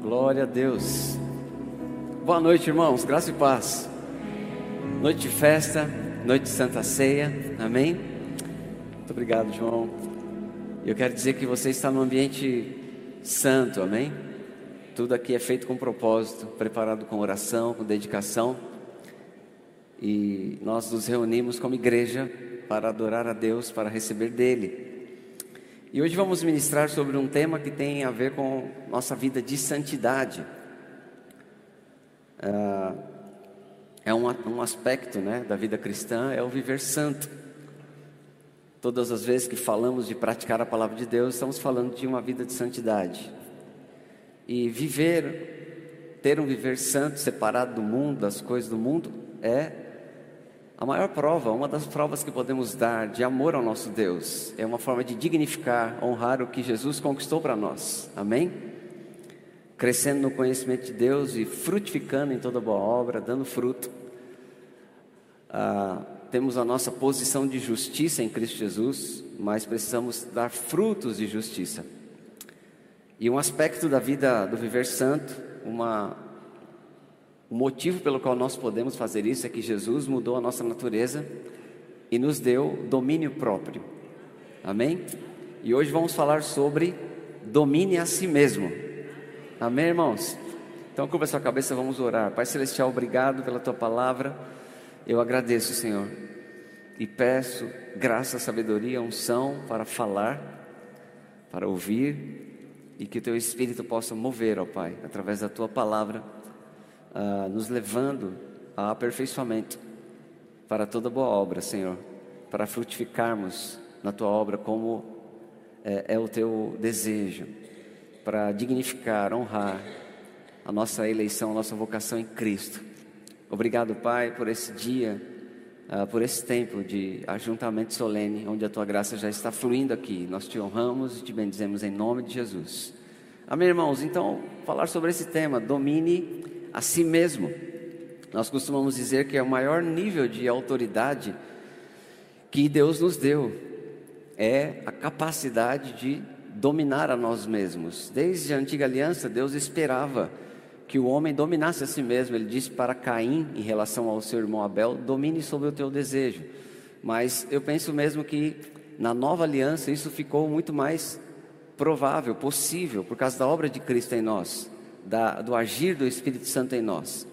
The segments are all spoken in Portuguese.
Glória a Deus. Boa noite, irmãos. Graça e paz. Noite de festa, noite de Santa Ceia. Amém? Muito obrigado, João. Eu quero dizer que você está num ambiente santo. Amém? Tudo aqui é feito com propósito, preparado com oração, com dedicação. E nós nos reunimos como igreja para adorar a Deus, para receber dele. E hoje vamos ministrar sobre um tema que tem a ver com nossa vida de santidade. Ah, é um, aspecto né, da vida cristã, é o viver santo. Todas as vezes que falamos de praticar a palavra de Deus, estamos falando de uma vida de santidade. E viver, ter um viver santo, separado do mundo, das coisas do mundo, é a maior prova, uma das provas que podemos dar de amor ao nosso Deus, é uma forma de dignificar, honrar o que Jesus conquistou para nós. Amém? Crescendo no conhecimento de Deus e frutificando em toda boa obra, dando fruto. Ah, temos a nossa posição de justiça em Cristo Jesus, mas precisamos dar frutos de justiça. E um aspecto da vida do viver santo, uma o motivo pelo qual nós podemos fazer isso é que Jesus mudou a nossa natureza e nos deu domínio próprio. Amém? E hoje vamos falar sobre domine a si mesmo. Amém, irmãos? Então, curva sua cabeça, vamos orar. Pai Celestial, obrigado pela tua palavra. Eu agradeço, Senhor, e peço graça, sabedoria, unção para falar, para ouvir, e que o teu Espírito possa mover, ó Pai, através da tua palavra uh, nos levando a aperfeiçoamento para toda boa obra, Senhor, para frutificarmos na tua obra como é, é o teu desejo, para dignificar, honrar a nossa eleição, a nossa vocação em Cristo. Obrigado, Pai, por esse dia, uh, por esse tempo de ajuntamento solene, onde a tua graça já está fluindo aqui. Nós te honramos e te bendizemos em nome de Jesus. Amém, irmãos? Então, falar sobre esse tema, domine a si mesmo. Nós costumamos dizer que é o maior nível de autoridade que Deus nos deu, é a capacidade de dominar a nós mesmos. Desde a antiga aliança, Deus esperava que o homem dominasse a si mesmo. Ele disse para Caim, em relação ao seu irmão Abel: domine sobre o teu desejo. Mas eu penso mesmo que na nova aliança isso ficou muito mais provável, possível, por causa da obra de Cristo em nós da, do agir do Espírito Santo em nós.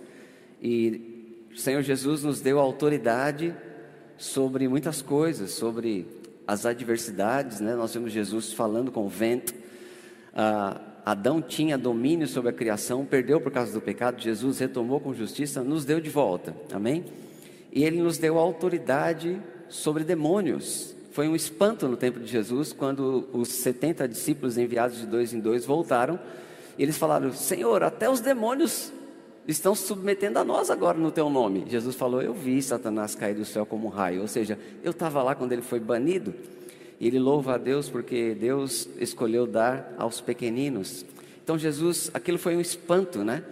E o Senhor Jesus nos deu autoridade sobre muitas coisas, sobre as adversidades, né? Nós vemos Jesus falando com o vento. Ah, Adão tinha domínio sobre a criação, perdeu por causa do pecado. Jesus retomou com justiça, nos deu de volta. Amém? E ele nos deu autoridade sobre demônios. Foi um espanto no tempo de Jesus quando os 70 discípulos enviados de dois em dois voltaram e eles falaram: Senhor, até os demônios estão se submetendo a nós agora no teu nome. Jesus falou: Eu vi Satanás cair do céu como um raio. Ou seja, eu estava lá quando ele foi banido. E ele louva a Deus porque Deus escolheu dar aos pequeninos. Então, Jesus, aquilo foi um espanto, né?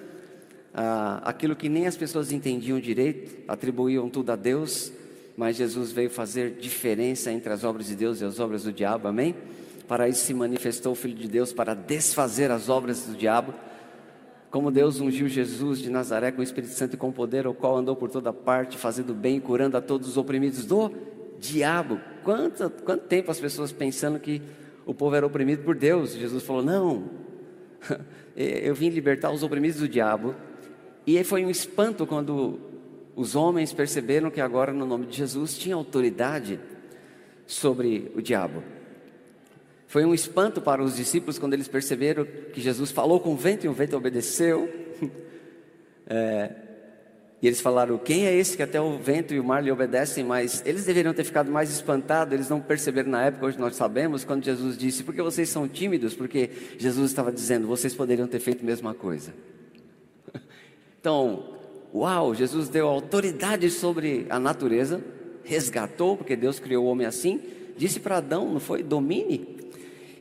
Ah, aquilo que nem as pessoas entendiam direito, atribuíam tudo a Deus, mas Jesus veio fazer diferença entre as obras de Deus e as obras do diabo, amém? Para isso se manifestou o Filho de Deus para desfazer as obras do diabo. Como Deus ungiu Jesus de Nazaré com o Espírito Santo e com poder, o qual andou por toda parte, fazendo bem e curando a todos os oprimidos do diabo. Quanto, quanto tempo as pessoas pensando que o povo era oprimido por Deus? Jesus falou: Não, eu vim libertar os oprimidos do diabo. E foi um espanto quando os homens perceberam que agora, no nome de Jesus, tinha autoridade sobre o diabo. Foi um espanto para os discípulos quando eles perceberam que Jesus falou com o vento e o vento obedeceu. É, e eles falaram: Quem é esse que até o vento e o mar lhe obedecem? Mas eles deveriam ter ficado mais espantados, eles não perceberam na época, hoje nós sabemos, quando Jesus disse: Porque vocês são tímidos? Porque Jesus estava dizendo: Vocês poderiam ter feito a mesma coisa. Então, uau, Jesus deu autoridade sobre a natureza, resgatou, porque Deus criou o homem assim, disse para Adão: Não foi? Domine.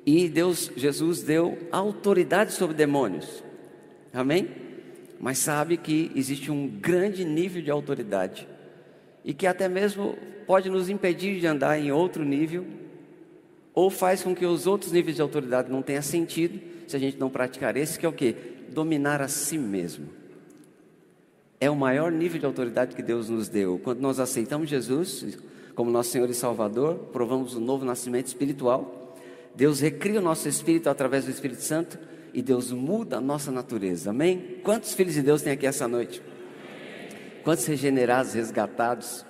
E Deus, Jesus deu autoridade sobre demônios. Amém? Mas sabe que existe um grande nível de autoridade e que até mesmo pode nos impedir de andar em outro nível ou faz com que os outros níveis de autoridade não tenham sentido se a gente não praticar esse que é o que? dominar a si mesmo. É o maior nível de autoridade que Deus nos deu. Quando nós aceitamos Jesus como nosso Senhor e Salvador, provamos o novo nascimento espiritual. Deus recria o nosso espírito através do Espírito Santo e Deus muda a nossa natureza. Amém? Quantos filhos de Deus tem aqui essa noite? Quantos regenerados, resgatados?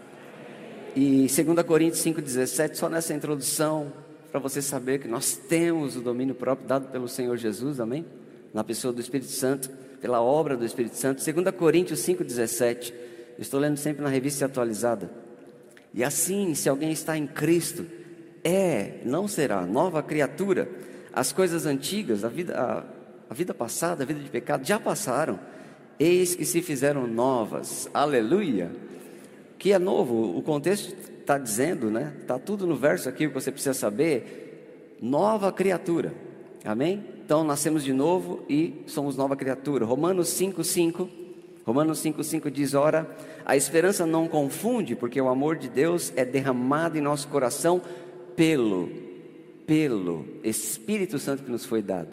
E 2 Coríntios 5,17, só nessa introdução, para você saber que nós temos o domínio próprio dado pelo Senhor Jesus, amém? Na pessoa do Espírito Santo, pela obra do Espírito Santo. 2 Coríntios 5,17, estou lendo sempre na revista atualizada. E assim, se alguém está em Cristo, é, não será, nova criatura. As coisas antigas, a vida, a, a vida passada, a vida de pecado, já passaram. Eis que se fizeram novas. Aleluia. Que é novo, o contexto está dizendo, né? Está tudo no verso aqui que você precisa saber. Nova criatura. Amém? Então nascemos de novo e somos nova criatura. Romanos 5,5. Romanos 5,5 diz: Ora, a esperança não confunde, porque o amor de Deus é derramado em nosso coração pelo, pelo Espírito Santo que nos foi dado.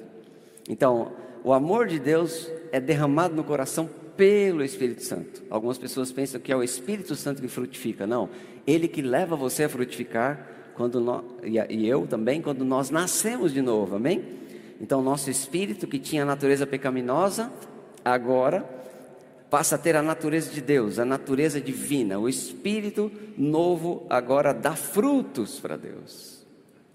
Então, o amor de Deus é derramado no coração pelo Espírito Santo. Algumas pessoas pensam que é o Espírito Santo que frutifica. Não, ele que leva você a frutificar quando nós, e eu também quando nós nascemos de novo. Amém? Então, nosso espírito que tinha natureza pecaminosa, agora passa a ter a natureza de Deus, a natureza divina. O espírito novo agora dá frutos para Deus.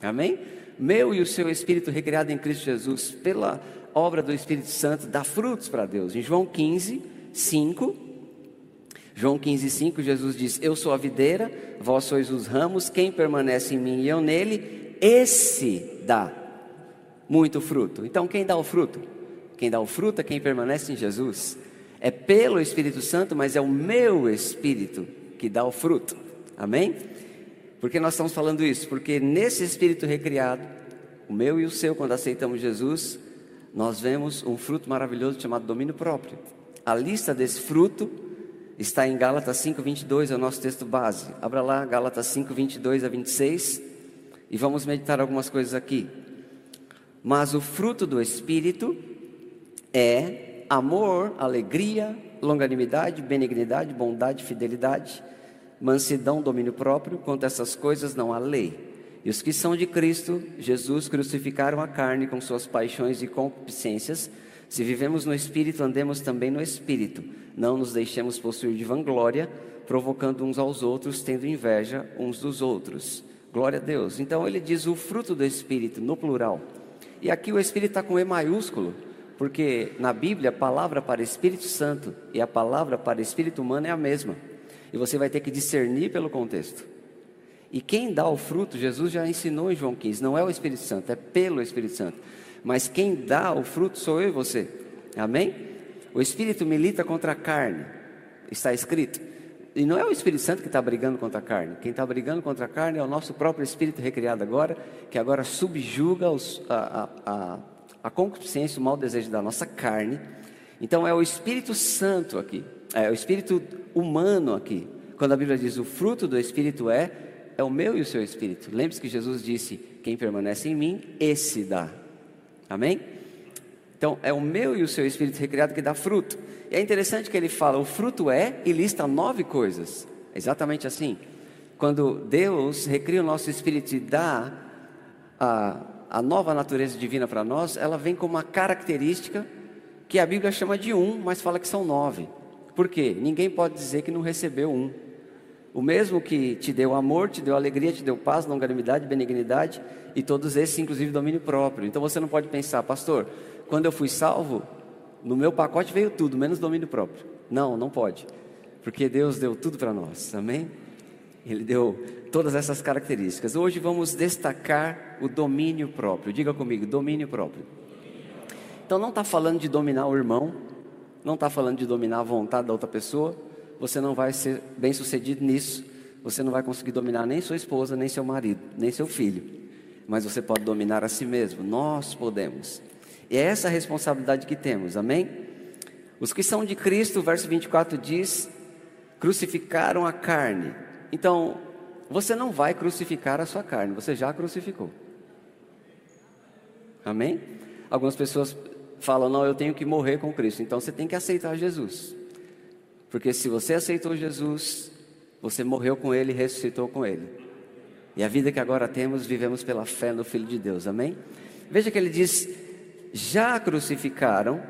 Amém? Meu e o seu espírito recriado em Cristo Jesus, pela obra do Espírito Santo, dá frutos para Deus. Em João 15, 5, João 15, 5, Jesus diz: Eu sou a videira, vós sois os ramos, quem permanece em mim e eu nele, esse dá muito fruto. Então, quem dá o fruto? Quem dá o fruto é quem permanece em Jesus. É pelo Espírito Santo, mas é o meu Espírito que dá o fruto. Amém? Por que nós estamos falando isso? Porque nesse Espírito recriado, o meu e o seu, quando aceitamos Jesus, nós vemos um fruto maravilhoso chamado domínio próprio. A lista desse fruto está em Gálatas 5, 22, é o nosso texto base. Abra lá, Gálatas 5, 22 a 26, e vamos meditar algumas coisas aqui. Mas o fruto do Espírito é amor, alegria, longanimidade, benignidade, bondade, fidelidade, mansidão, domínio próprio. Quanto a essas coisas não há lei. E os que são de Cristo, Jesus crucificaram a carne com suas paixões e concupiscências. Se vivemos no Espírito, andemos também no Espírito. Não nos deixemos possuir de vanglória, provocando uns aos outros, tendo inveja uns dos outros. Glória a Deus. Então ele diz o fruto do Espírito, no plural. E aqui o Espírito está com E maiúsculo, porque na Bíblia a palavra para Espírito Santo e a palavra para Espírito humano é a mesma. E você vai ter que discernir pelo contexto. E quem dá o fruto, Jesus já ensinou em João 15, não é o Espírito Santo, é pelo Espírito Santo. Mas quem dá o fruto sou eu e você. Amém? O espírito milita contra a carne, está escrito. E não é o Espírito Santo que está brigando contra a carne. Quem está brigando contra a carne é o nosso próprio espírito recriado agora, que agora subjuga os, a, a, a, a concupiscência, o mau desejo da nossa carne. Então é o Espírito Santo aqui, é o Espírito humano aqui. Quando a Bíblia diz o fruto do Espírito é, é o meu e o seu Espírito. Lembre-se que Jesus disse: quem permanece em mim, esse dá. Amém? Então, é o meu e o seu espírito recriado que dá fruto. E é interessante que ele fala: o fruto é e lista nove coisas. É exatamente assim. Quando Deus recria o nosso espírito e dá a, a nova natureza divina para nós, ela vem com uma característica que a Bíblia chama de um, mas fala que são nove. Por quê? Ninguém pode dizer que não recebeu um. O mesmo que te deu amor, te deu alegria, te deu paz, longanimidade, benignidade e todos esses, inclusive domínio próprio. Então você não pode pensar, pastor, quando eu fui salvo, no meu pacote veio tudo, menos domínio próprio. Não, não pode. Porque Deus deu tudo para nós, amém? Ele deu todas essas características. Hoje vamos destacar o domínio próprio. Diga comigo, domínio próprio. Então não está falando de dominar o irmão, não está falando de dominar a vontade da outra pessoa. Você não vai ser bem sucedido nisso. Você não vai conseguir dominar nem sua esposa, nem seu marido, nem seu filho. Mas você pode dominar a si mesmo. Nós podemos. E é essa a responsabilidade que temos, amém? Os que são de Cristo, verso 24 diz: crucificaram a carne. Então, você não vai crucificar a sua carne, você já crucificou. Amém? Algumas pessoas falam: não, eu tenho que morrer com Cristo. Então você tem que aceitar Jesus. Porque se você aceitou Jesus, você morreu com Ele ressuscitou com Ele. E a vida que agora temos, vivemos pela fé no Filho de Deus. Amém? Veja que ele diz: já crucificaram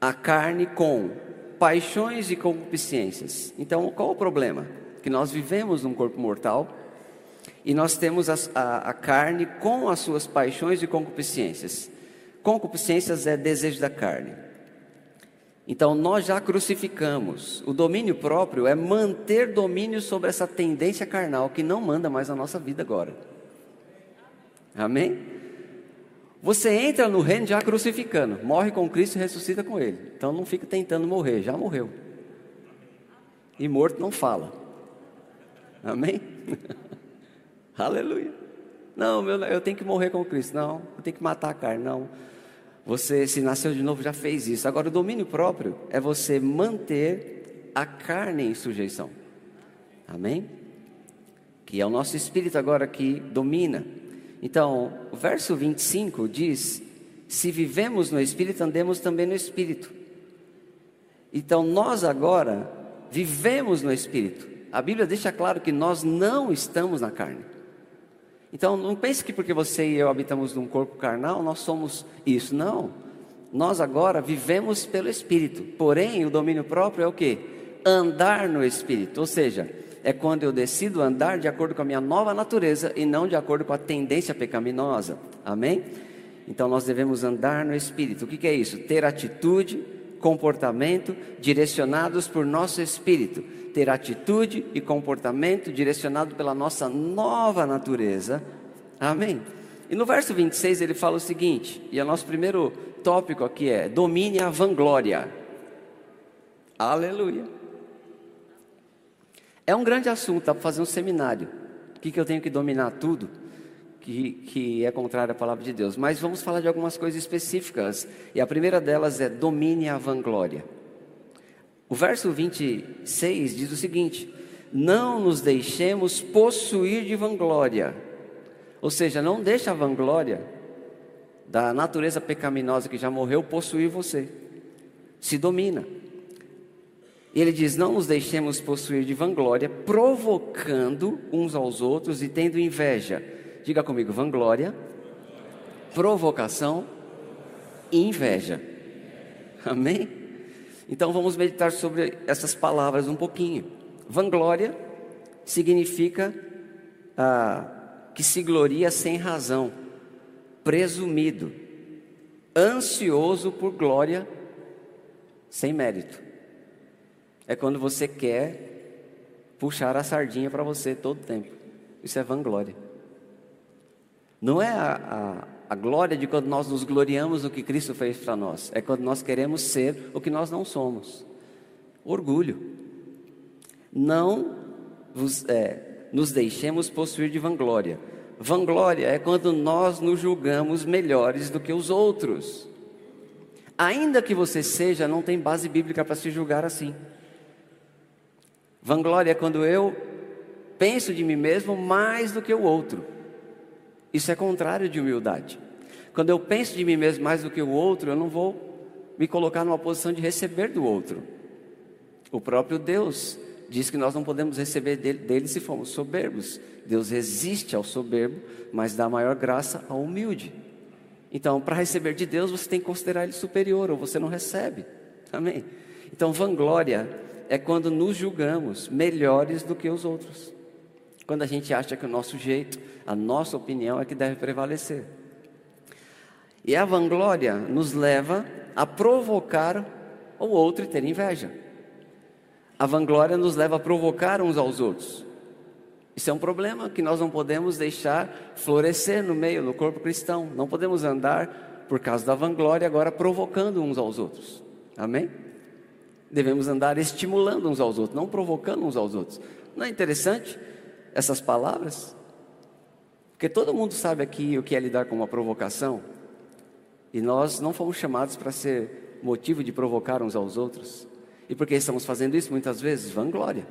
a carne com paixões e concupiscências. Então, qual o problema? Que nós vivemos num corpo mortal e nós temos a, a, a carne com as suas paixões e concupiscências. Concupiscências é desejo da carne. Então, nós já crucificamos. O domínio próprio é manter domínio sobre essa tendência carnal que não manda mais a nossa vida agora. Amém? Você entra no reino já crucificando, morre com Cristo e ressuscita com Ele. Então não fica tentando morrer, já morreu. E morto não fala. Amém? Aleluia. Não, meu, eu tenho que morrer com Cristo. Não, eu tenho que matar a carne. Não. Você, se nasceu de novo, já fez isso. Agora, o domínio próprio é você manter a carne em sujeição. Amém? Que é o nosso espírito agora que domina. Então, o verso 25 diz: Se vivemos no Espírito, andemos também no Espírito. Então, nós agora vivemos no Espírito. A Bíblia deixa claro que nós não estamos na carne. Então, não pense que porque você e eu habitamos num corpo carnal, nós somos isso. Não. Nós agora vivemos pelo Espírito. Porém, o domínio próprio é o que? Andar no Espírito. Ou seja, é quando eu decido andar de acordo com a minha nova natureza e não de acordo com a tendência pecaminosa. Amém? Então nós devemos andar no Espírito. O que, que é isso? Ter atitude, comportamento direcionados por nosso Espírito. Ter atitude e comportamento direcionado pela nossa nova natureza. Amém? E no verso 26 ele fala o seguinte, e o nosso primeiro tópico aqui é: domine a vanglória. Aleluia. É um grande assunto, dá para fazer um seminário. O que, que eu tenho que dominar tudo? Que, que é contrário à palavra de Deus. Mas vamos falar de algumas coisas específicas. E a primeira delas é domine a vanglória. O verso 26 diz o seguinte: Não nos deixemos possuir de vanglória. Ou seja, não deixe a vanglória da natureza pecaminosa que já morreu possuir você. Se domina. Ele diz: Não nos deixemos possuir de vanglória, provocando uns aos outros e tendo inveja. Diga comigo: vanglória, provocação e inveja. Amém? Então vamos meditar sobre essas palavras um pouquinho. Vanglória significa ah, que se gloria sem razão, presumido, ansioso por glória sem mérito. É quando você quer puxar a sardinha para você todo tempo. Isso é vanglória. Não é a, a, a glória de quando nós nos gloriamos no que Cristo fez para nós. É quando nós queremos ser o que nós não somos. Orgulho. Não vos, é, nos deixemos possuir de vanglória. Vanglória é quando nós nos julgamos melhores do que os outros. Ainda que você seja, não tem base bíblica para se julgar assim. Vanglória é quando eu penso de mim mesmo mais do que o outro. Isso é contrário de humildade. Quando eu penso de mim mesmo mais do que o outro, eu não vou me colocar numa posição de receber do outro. O próprio Deus diz que nós não podemos receber dele, dele se formos soberbos. Deus resiste ao soberbo, mas dá maior graça ao humilde. Então, para receber de Deus, você tem que considerar ele superior, ou você não recebe. Amém? Então, vanglória é quando nos julgamos melhores do que os outros. Quando a gente acha que o nosso jeito, a nossa opinião é que deve prevalecer. E a vanglória nos leva a provocar o outro e ter inveja. A vanglória nos leva a provocar uns aos outros. Isso é um problema que nós não podemos deixar florescer no meio, no corpo cristão. Não podemos andar por causa da vanglória agora provocando uns aos outros. Amém? Devemos andar estimulando uns aos outros, não provocando uns aos outros. Não é interessante essas palavras? Porque todo mundo sabe aqui o que é lidar com uma provocação. E nós não fomos chamados para ser motivo de provocar uns aos outros. E por que estamos fazendo isso muitas vezes? Vanglória.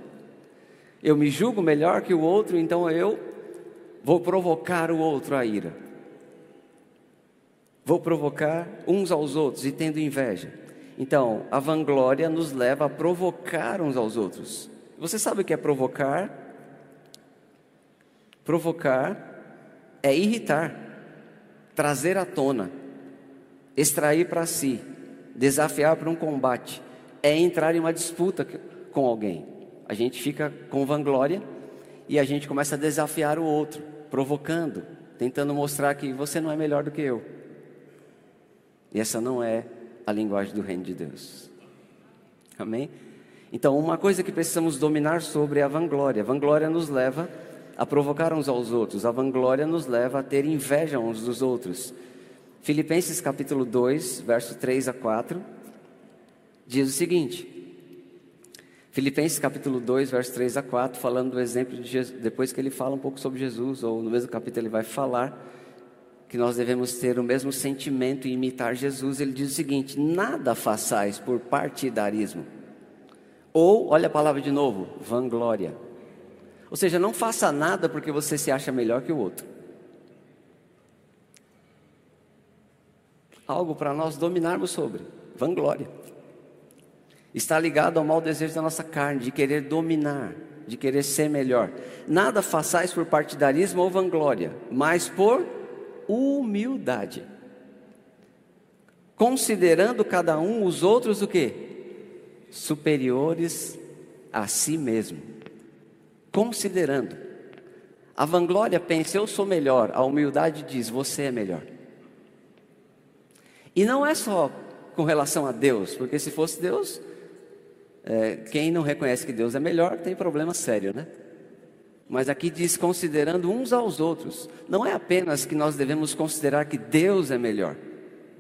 Eu me julgo melhor que o outro, então eu vou provocar o outro à ira. Vou provocar uns aos outros e tendo inveja. Então, a vanglória nos leva a provocar uns aos outros. Você sabe o que é provocar? Provocar é irritar, trazer à tona, extrair para si, desafiar para um combate, é entrar em uma disputa com alguém. A gente fica com vanglória e a gente começa a desafiar o outro, provocando, tentando mostrar que você não é melhor do que eu. E essa não é a linguagem do reino de Deus. Amém? Então, uma coisa que precisamos dominar sobre é a vanglória. A vanglória nos leva a provocar uns aos outros. A vanglória nos leva a ter inveja uns dos outros. Filipenses capítulo 2, verso 3 a 4, diz o seguinte: Filipenses capítulo 2, verso 3 a 4, falando do exemplo de Jesus, depois que ele fala um pouco sobre Jesus, ou no mesmo capítulo ele vai falar que nós devemos ter o mesmo sentimento e imitar Jesus, ele diz o seguinte: nada façais por partidarismo. Ou, olha a palavra de novo, vanglória. Ou seja, não faça nada porque você se acha melhor que o outro. Algo para nós dominarmos sobre, vanglória está ligado ao mau desejo da nossa carne, de querer dominar, de querer ser melhor. Nada façais por partidarismo ou vanglória, mas por humildade. Considerando cada um os outros o quê? Superiores a si mesmo. Considerando. A vanglória pensa, eu sou melhor. A humildade diz, você é melhor. E não é só com relação a Deus, porque se fosse Deus, é, quem não reconhece que Deus é melhor tem problema sério, né? Mas aqui diz considerando uns aos outros. Não é apenas que nós devemos considerar que Deus é melhor.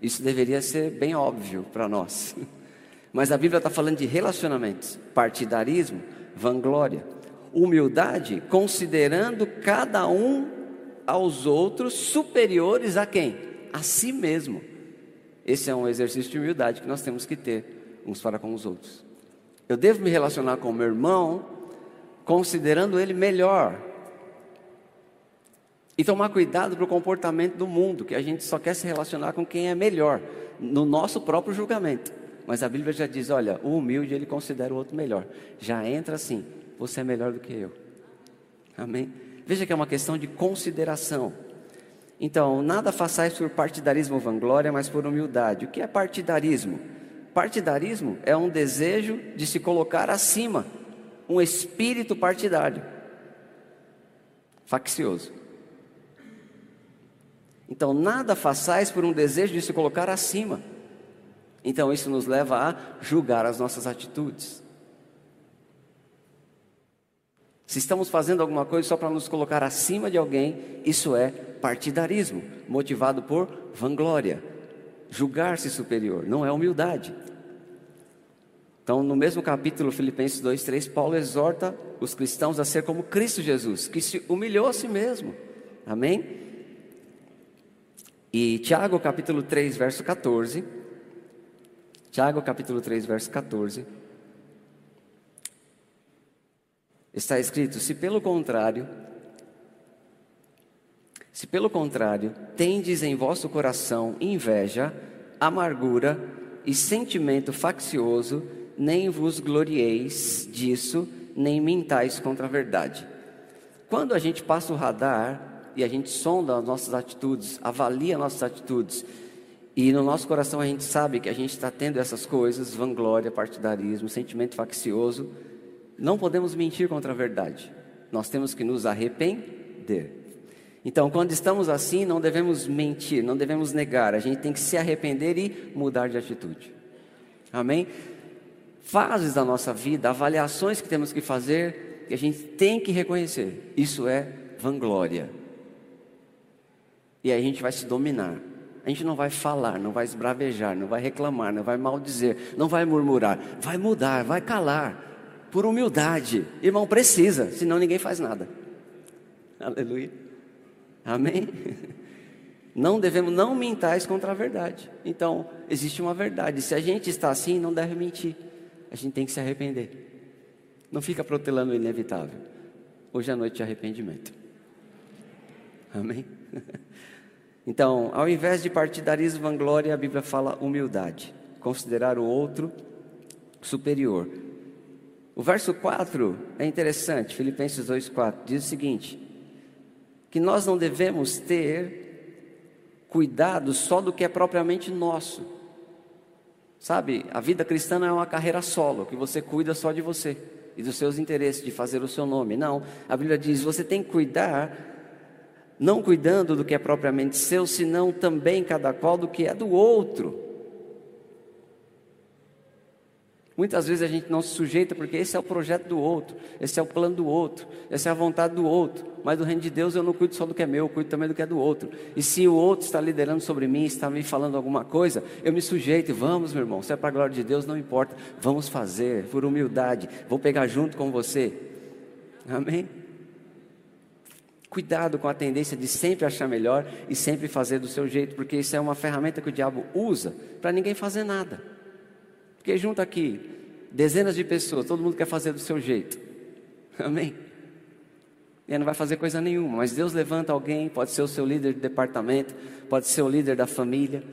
Isso deveria ser bem óbvio para nós. Mas a Bíblia está falando de relacionamentos, partidarismo, vanglória, humildade, considerando cada um aos outros superiores a quem? A si mesmo. Esse é um exercício de humildade que nós temos que ter uns para com os outros. Eu devo me relacionar com o meu irmão considerando ele melhor. E tomar cuidado para o comportamento do mundo, que a gente só quer se relacionar com quem é melhor, no nosso próprio julgamento. Mas a Bíblia já diz: olha, o humilde ele considera o outro melhor. Já entra assim: você é melhor do que eu. Amém? Veja que é uma questão de consideração. Então, nada façais por partidarismo ou vanglória, mas por humildade. O que é partidarismo? Partidarismo é um desejo de se colocar acima, um espírito partidário, faccioso. Então, nada façais por um desejo de se colocar acima. Então, isso nos leva a julgar as nossas atitudes. Se estamos fazendo alguma coisa só para nos colocar acima de alguém, isso é partidarismo, motivado por vanglória julgar-se superior, não é humildade. Então, no mesmo capítulo, Filipenses 2, 3, Paulo exorta os cristãos a ser como Cristo Jesus, que se humilhou a si mesmo. Amém? E Tiago, capítulo 3, verso 14. Tiago, capítulo 3, verso 14. Está escrito: Se pelo contrário, se pelo contrário, tendes em vosso coração inveja, amargura e sentimento faccioso, nem vos glorieis disso, nem mintais contra a verdade. Quando a gente passa o radar e a gente sonda as nossas atitudes, avalia nossas atitudes, e no nosso coração a gente sabe que a gente está tendo essas coisas, vanglória, partidarismo, sentimento faccioso, não podemos mentir contra a verdade. Nós temos que nos arrepender. Então, quando estamos assim, não devemos mentir, não devemos negar, a gente tem que se arrepender e mudar de atitude. Amém? Fases da nossa vida, avaliações que temos que fazer, que a gente tem que reconhecer. Isso é vanglória. E aí a gente vai se dominar. A gente não vai falar, não vai esbravejar, não vai reclamar, não vai maldizer, não vai murmurar, vai mudar, vai calar, por humildade. Irmão, precisa, senão ninguém faz nada. Aleluia. Amém? Não devemos, não mintais contra a verdade. Então, existe uma verdade. Se a gente está assim, não deve mentir. A gente tem que se arrepender. Não fica protelando o inevitável. Hoje é noite de arrependimento. Amém? Então, ao invés de partidarismo, vanglória, a Bíblia fala humildade, considerar o outro superior. O verso 4 é interessante, Filipenses 2,4, diz o seguinte: que nós não devemos ter cuidado só do que é propriamente nosso. Sabe, a vida cristã não é uma carreira solo, que você cuida só de você e dos seus interesses, de fazer o seu nome. Não, a Bíblia diz: você tem que cuidar não cuidando do que é propriamente seu, senão também cada qual do que é do outro. Muitas vezes a gente não se sujeita porque esse é o projeto do outro, esse é o plano do outro, essa é a vontade do outro. Mas do reino de Deus eu não cuido só do que é meu, eu cuido também do que é do outro. E se o outro está liderando sobre mim, está me falando alguma coisa, eu me sujeito. Vamos, meu irmão, se é para a glória de Deus, não importa. Vamos fazer, por humildade. Vou pegar junto com você. Amém? Cuidado com a tendência de sempre achar melhor e sempre fazer do seu jeito, porque isso é uma ferramenta que o diabo usa para ninguém fazer nada. Porque junto aqui, dezenas de pessoas, todo mundo quer fazer do seu jeito. Amém? E ele não vai fazer coisa nenhuma, mas Deus levanta alguém, pode ser o seu líder de departamento, pode ser o líder da família.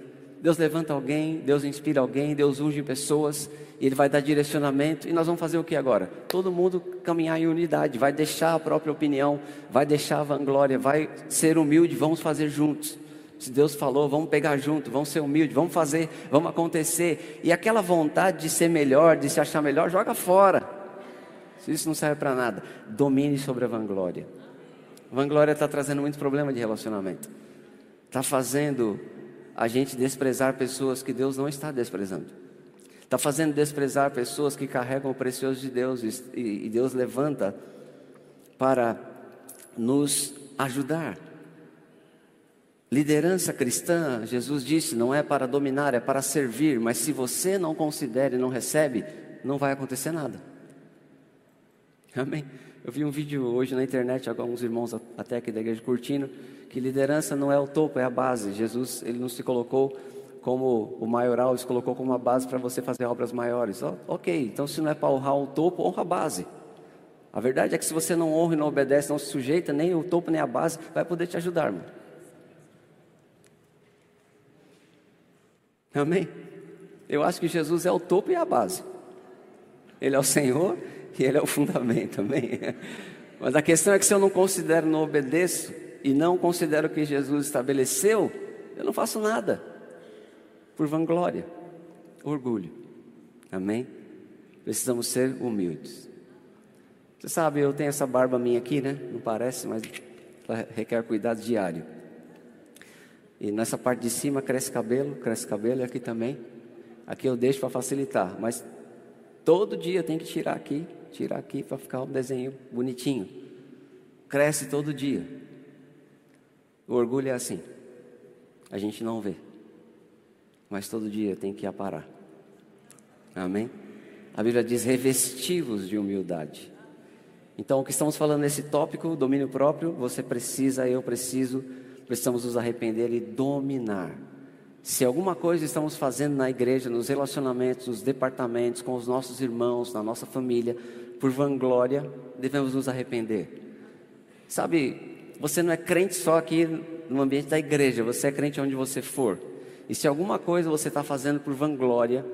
Deus levanta alguém, Deus inspira alguém, Deus unge pessoas e Ele vai dar direcionamento. E nós vamos fazer o que agora? Todo mundo caminhar em unidade, vai deixar a própria opinião, vai deixar a vanglória, vai ser humilde, vamos fazer juntos. Se Deus falou, vamos pegar junto, vamos ser humildes, vamos fazer, vamos acontecer. E aquela vontade de ser melhor, de se achar melhor, joga fora. Isso não serve para nada, domine sobre a vanglória. A vanglória está trazendo muitos problemas de relacionamento. Está fazendo a gente desprezar pessoas que Deus não está desprezando. Está fazendo desprezar pessoas que carregam o precioso de Deus e Deus levanta para nos ajudar. Liderança cristã, Jesus disse, não é para dominar, é para servir, mas se você não considera e não recebe, não vai acontecer nada. Amém? Eu vi um vídeo hoje na internet, alguns irmãos até aqui da igreja curtindo, que liderança não é o topo, é a base. Jesus, ele não se colocou como o maioral se colocou como uma base para você fazer obras maiores. Oh, ok, então se não é para honrar o topo, honra a base. A verdade é que se você não honra e não obedece, não se sujeita, nem o topo nem a base vai poder te ajudar, irmão. Amém? Eu acho que Jesus é o topo e a base. Ele é o Senhor e Ele é o fundamento, amém? Mas a questão é que se eu não considero, não obedeço e não considero o que Jesus estabeleceu, eu não faço nada por vanglória, orgulho. Amém? Precisamos ser humildes. Você sabe, eu tenho essa barba minha aqui, né? Não parece, mas ela requer cuidado diário. E nessa parte de cima cresce cabelo, cresce cabelo e aqui também. Aqui eu deixo para facilitar, mas todo dia tem que tirar aqui, tirar aqui para ficar um desenho bonitinho. Cresce todo dia. O orgulho é assim. A gente não vê mas todo dia tem que aparar. Amém? A Bíblia diz revestivos de humildade. Então, o que estamos falando nesse tópico, domínio próprio, você precisa, eu preciso, precisamos nos arrepender e dominar. Se alguma coisa estamos fazendo na igreja, nos relacionamentos, nos departamentos, com os nossos irmãos, na nossa família, por vanglória, devemos nos arrepender. Sabe, você não é crente só aqui no ambiente da igreja, você é crente onde você for. E se alguma coisa você está fazendo por vanglória,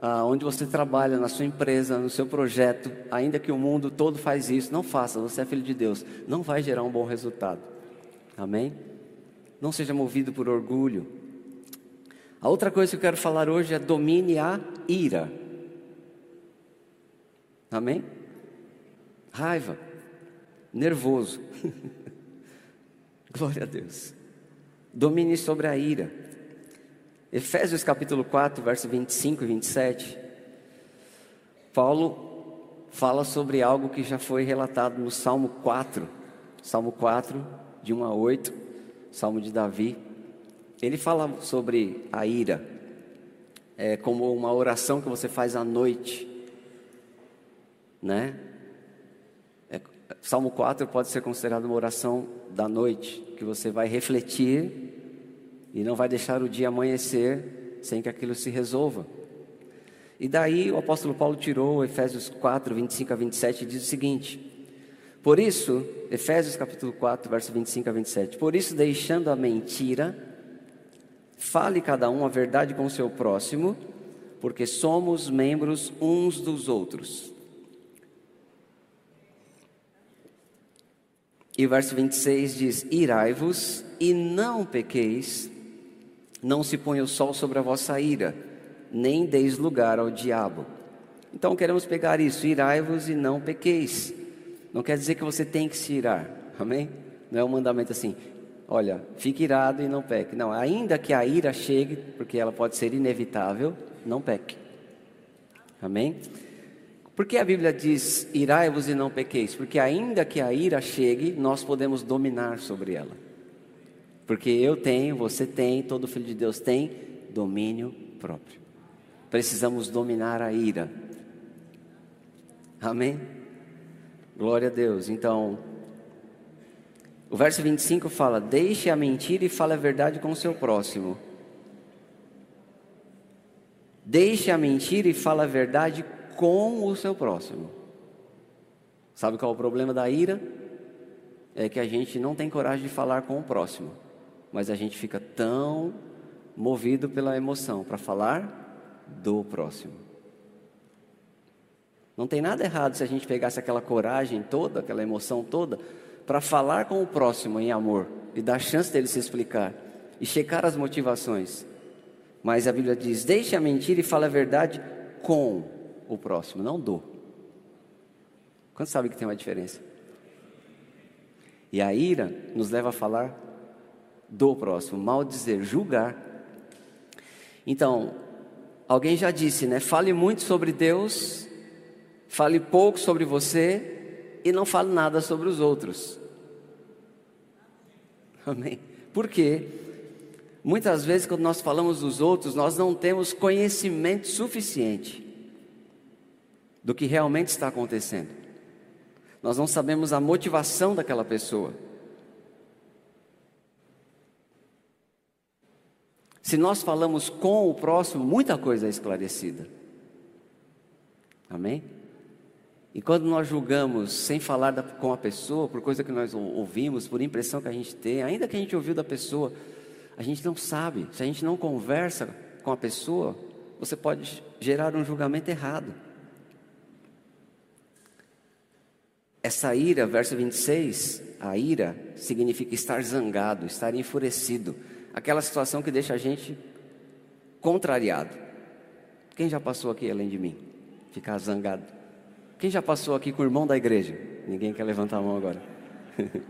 ah, onde você trabalha, na sua empresa, no seu projeto, ainda que o mundo todo faz isso, não faça, você é filho de Deus, não vai gerar um bom resultado. Amém? Não seja movido por orgulho. A outra coisa que eu quero falar hoje é domine a ira. Amém? Raiva, nervoso. Glória a Deus. Domine sobre a ira. Efésios capítulo 4, verso 25 e 27. Paulo fala sobre algo que já foi relatado no Salmo 4, Salmo 4, de 1 a 8, Salmo de Davi. Ele fala sobre a ira, é, como uma oração que você faz à noite, né? É, Salmo 4 pode ser considerado uma oração da noite, que você vai refletir e não vai deixar o dia amanhecer sem que aquilo se resolva. E daí o apóstolo Paulo tirou Efésios 4, 25 a 27 e diz o seguinte: Por isso, Efésios capítulo 4, verso 25 a 27. Por isso, deixando a mentira, fale cada um a verdade com o seu próximo, porque somos membros uns dos outros. E o verso 26 diz: Irai-vos e não pequeis, não se ponha o sol sobre a vossa ira, nem deis lugar ao diabo. Então queremos pegar isso: irai-vos e não pequeis. Não quer dizer que você tem que se irar, amém? Não é um mandamento assim, olha, fique irado e não peque. Não, ainda que a ira chegue, porque ela pode ser inevitável, não peque. Amém? Por que a Bíblia diz irai-vos e não pequeis? Porque ainda que a ira chegue, nós podemos dominar sobre ela. Porque eu tenho, você tem, todo filho de Deus tem domínio próprio. Precisamos dominar a ira. Amém? Glória a Deus. Então, o verso 25 fala: Deixe a mentira e fale a verdade com o seu próximo. Deixe a mentira e fale a verdade com o seu próximo. Sabe qual é o problema da ira? É que a gente não tem coragem de falar com o próximo, mas a gente fica tão movido pela emoção para falar do próximo. Não tem nada errado se a gente pegasse aquela coragem toda, aquela emoção toda, para falar com o próximo em amor e dar chance dele se explicar e checar as motivações. Mas a Bíblia diz: deixe a mentira e fale a verdade com o próximo, não do. Quantos sabem que tem uma diferença? E a ira nos leva a falar do próximo, mal dizer, julgar. Então, alguém já disse, né? Fale muito sobre Deus, fale pouco sobre você e não fale nada sobre os outros. Amém? Por quê? Muitas vezes, quando nós falamos dos outros, nós não temos conhecimento suficiente do que realmente está acontecendo. Nós não sabemos a motivação daquela pessoa. Se nós falamos com o próximo, muita coisa é esclarecida. Amém? E quando nós julgamos sem falar da, com a pessoa, por coisa que nós ouvimos, por impressão que a gente tem, ainda que a gente ouviu da pessoa, a gente não sabe. Se a gente não conversa com a pessoa, você pode gerar um julgamento errado. Essa ira, verso 26, a ira significa estar zangado, estar enfurecido. Aquela situação que deixa a gente contrariado. Quem já passou aqui além de mim? Ficar zangado. Quem já passou aqui com o irmão da igreja? Ninguém quer levantar a mão agora.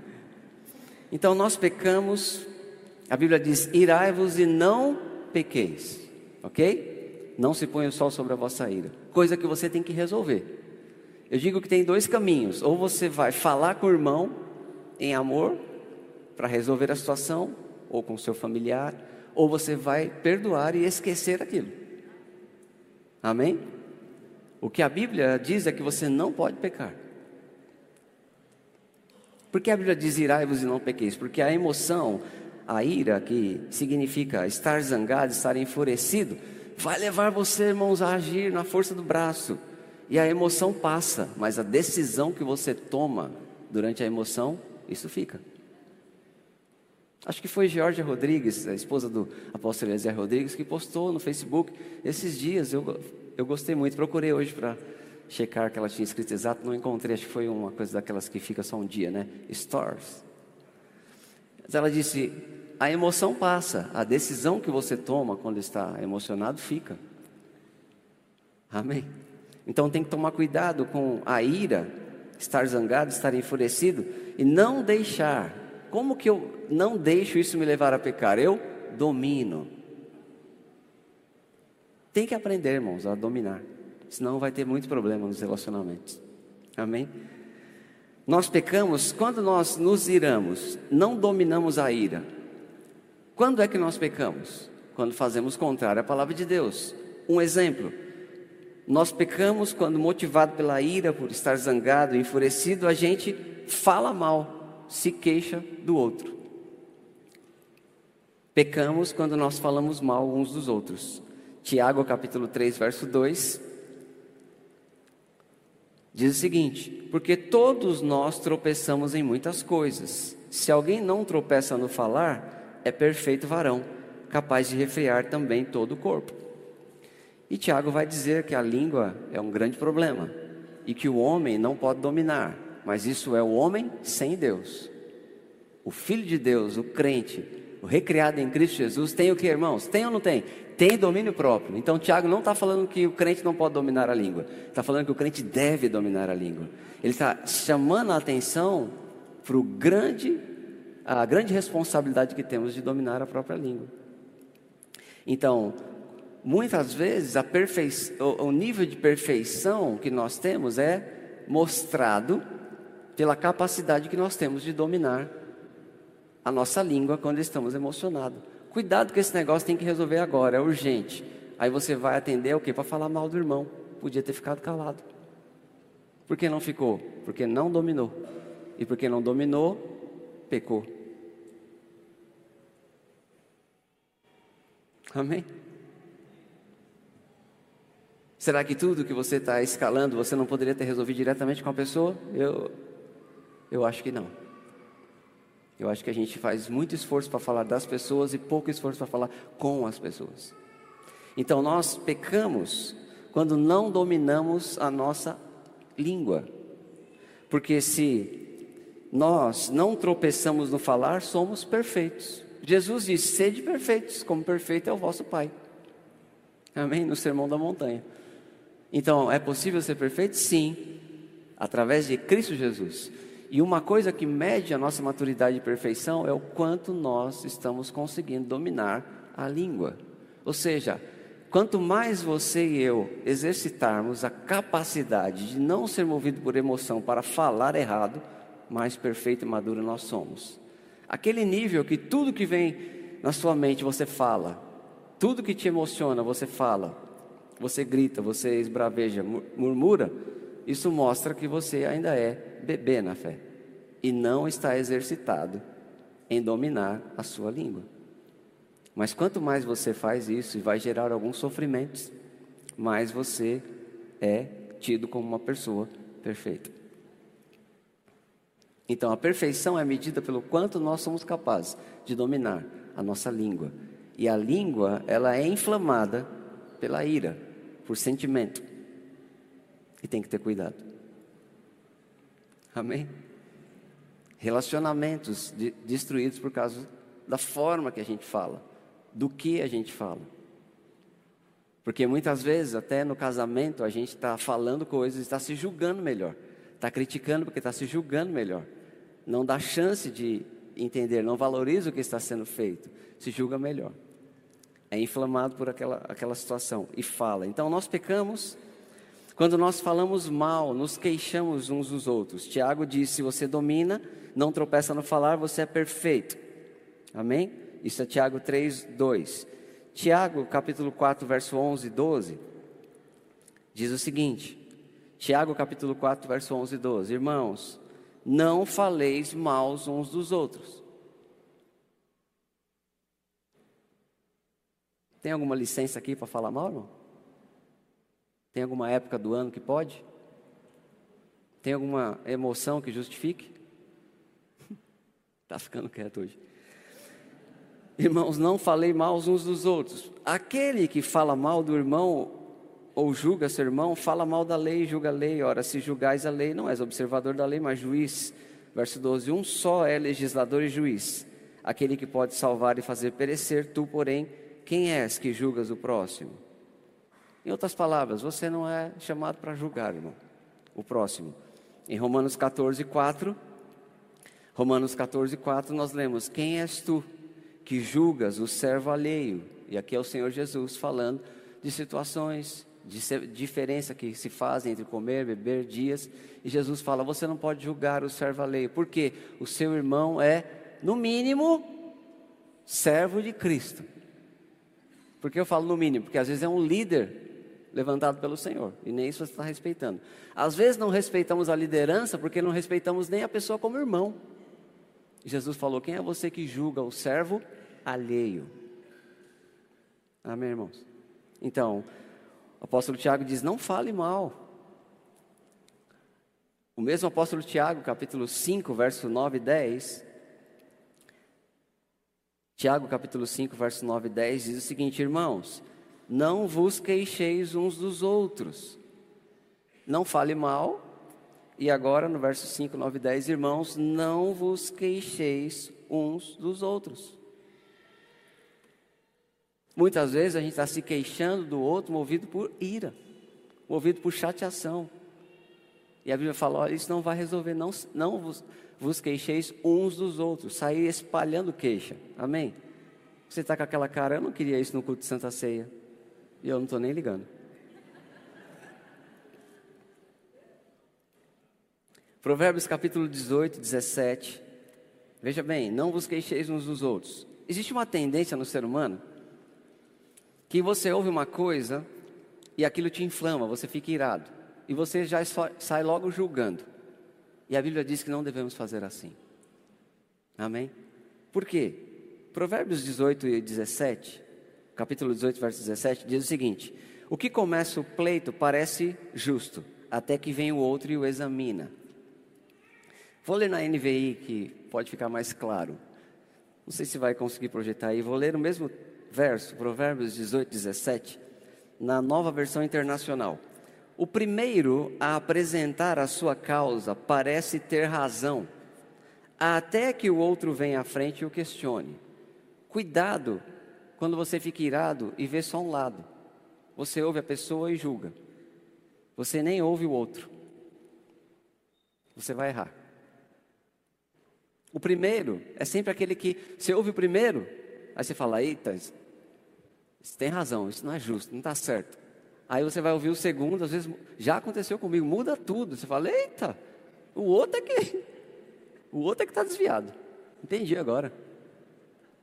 então nós pecamos, a Bíblia diz: irai-vos e não pequeis, ok? Não se ponha o sol sobre a vossa ira, coisa que você tem que resolver. Eu digo que tem dois caminhos: ou você vai falar com o irmão em amor para resolver a situação, ou com seu familiar, ou você vai perdoar e esquecer aquilo. Amém? O que a Bíblia diz é que você não pode pecar. Por que a Bíblia diz irai-vos e não pequeis? Porque a emoção, a ira, que significa estar zangado, estar enfurecido, vai levar você, irmãos, a agir na força do braço e a emoção passa, mas a decisão que você toma durante a emoção, isso fica. Acho que foi Georgia Rodrigues, a esposa do apóstolo Eliezer Rodrigues, que postou no Facebook esses dias. Eu, eu gostei muito, procurei hoje para checar que ela tinha escrito exato, não encontrei, acho que foi uma coisa daquelas que fica só um dia, né? Stars. Mas ela disse: a emoção passa, a decisão que você toma quando está emocionado fica. Amém? Então tem que tomar cuidado com a ira, estar zangado, estar enfurecido e não deixar. Como que eu não deixo isso me levar a pecar? Eu domino. Tem que aprender, irmãos, a dominar. Senão vai ter muito problema nos relacionamentos. Amém? Nós pecamos quando nós nos iramos, não dominamos a ira. Quando é que nós pecamos? Quando fazemos contrário à palavra de Deus. Um exemplo: nós pecamos quando, motivado pela ira, por estar zangado, enfurecido, a gente fala mal, se queixa do outro. Pecamos quando nós falamos mal uns dos outros. Tiago capítulo 3, verso 2 Diz o seguinte: porque todos nós tropeçamos em muitas coisas. Se alguém não tropeça no falar, é perfeito varão, capaz de refrear também todo o corpo. E Tiago vai dizer que a língua é um grande problema e que o homem não pode dominar, mas isso é o homem sem Deus. O Filho de Deus, o crente, recriado em Cristo Jesus, tem o que, irmãos? Tem ou não tem? Tem domínio próprio. Então, Tiago não está falando que o crente não pode dominar a língua, está falando que o crente deve dominar a língua. Ele está chamando a atenção para grande, a grande responsabilidade que temos de dominar a própria língua. Então, muitas vezes a perfei... o nível de perfeição que nós temos é mostrado pela capacidade que nós temos de dominar a nossa língua quando estamos emocionados. Cuidado que esse negócio tem que resolver agora, é urgente. Aí você vai atender o quê? Para falar mal do irmão. Podia ter ficado calado. Por que não ficou? Porque não dominou. E porque não dominou, pecou. Amém? Será que tudo que você está escalando você não poderia ter resolvido diretamente com a pessoa? Eu, eu acho que não. Eu acho que a gente faz muito esforço para falar das pessoas e pouco esforço para falar com as pessoas. Então nós pecamos quando não dominamos a nossa língua. Porque se nós não tropeçamos no falar, somos perfeitos. Jesus disse: sede perfeitos, como perfeito é o vosso Pai. Amém? No Sermão da Montanha. Então, é possível ser perfeito? Sim, através de Cristo Jesus. E uma coisa que mede a nossa maturidade e perfeição é o quanto nós estamos conseguindo dominar a língua. Ou seja, quanto mais você e eu exercitarmos a capacidade de não ser movido por emoção para falar errado, mais perfeito e maduro nós somos. Aquele nível que tudo que vem na sua mente você fala, tudo que te emociona você fala, você grita, você esbraveja, murmura, isso mostra que você ainda é bebê na fé e não está exercitado em dominar a sua língua. Mas quanto mais você faz isso e vai gerar alguns sofrimentos, mais você é tido como uma pessoa perfeita. Então, a perfeição é medida pelo quanto nós somos capazes de dominar a nossa língua. E a língua, ela é inflamada pela ira, por sentimento. E tem que ter cuidado. Amém? Relacionamentos de, destruídos por causa da forma que a gente fala, do que a gente fala. Porque muitas vezes, até no casamento, a gente está falando coisas, está se julgando melhor, está criticando porque está se julgando melhor. Não dá chance de entender, não valoriza o que está sendo feito, se julga melhor. É inflamado por aquela, aquela situação e fala. Então nós pecamos quando nós falamos mal, nos queixamos uns dos outros. Tiago diz: se você domina, não tropeça no falar, você é perfeito. Amém? Isso é Tiago 3, 2. Tiago, capítulo 4, verso 11 e 12, diz o seguinte: Tiago, capítulo 4, verso 11 e 12. Irmãos, não faleis mal uns dos outros. Tem alguma licença aqui para falar mal, irmão? Tem alguma época do ano que pode? Tem alguma emoção que justifique? Está ficando quieto hoje. Irmãos, não falei mal uns dos outros. Aquele que fala mal do irmão ou julga seu irmão, fala mal da lei julga a lei. Ora, se julgais a lei, não és observador da lei, mas juiz. Verso 12: Um só é legislador e juiz, aquele que pode salvar e fazer perecer, tu, porém, quem és que julgas o próximo? Em outras palavras, você não é chamado para julgar, irmão, o próximo. Em Romanos 14, 4, Romanos 14, 4, nós lemos: Quem és tu que julgas o servo alheio? E aqui é o Senhor Jesus falando de situações de diferença que se fazem entre comer, beber, dias. E Jesus fala: Você não pode julgar o servo alheio, porque o seu irmão é, no mínimo, servo de Cristo. Por que eu falo no mínimo? Porque às vezes é um líder levantado pelo Senhor, e nem isso você está respeitando. Às vezes não respeitamos a liderança porque não respeitamos nem a pessoa como irmão. Jesus falou: Quem é você que julga o servo alheio? Amém, irmãos? Então, o apóstolo Tiago diz: Não fale mal. O mesmo apóstolo Tiago, capítulo 5, verso 9 e 10. Tiago, capítulo 5, verso 9 e 10 diz o seguinte: Irmãos, não vos queixeis uns dos outros, não fale mal. E agora, no verso 5, 9 e 10, irmãos, não vos queixeis uns dos outros. Muitas vezes a gente está se queixando do outro movido por ira, movido por chateação. E a Bíblia fala: olha, isso não vai resolver, não, não vos, vos queixeis uns dos outros, sair espalhando queixa. Amém? Você está com aquela cara, eu não queria isso no culto de Santa Ceia. E eu não estou nem ligando. Provérbios capítulo 18, 17. Veja bem, não vos queixeis uns dos outros. Existe uma tendência no ser humano que você ouve uma coisa e aquilo te inflama, você fica irado e você já sai logo julgando. E a Bíblia diz que não devemos fazer assim. Amém? Por quê? Provérbios 18 e 17, capítulo 18, verso 17, diz o seguinte: O que começa o pleito parece justo, até que vem o outro e o examina. Vou ler na NVI que pode ficar mais claro. Não sei se vai conseguir projetar aí. Vou ler o mesmo verso, Provérbios 18, 17, na nova versão internacional. O primeiro a apresentar a sua causa parece ter razão, até que o outro venha à frente e o questione. Cuidado quando você fica irado e vê só um lado. Você ouve a pessoa e julga. Você nem ouve o outro. Você vai errar. O primeiro é sempre aquele que você ouve o primeiro, aí você fala: Eita, isso tem razão, isso não é justo, não está certo. Aí você vai ouvir o segundo, às vezes já aconteceu comigo, muda tudo. Você fala, eita, o outro é que. O outro é que está desviado. Entendi agora.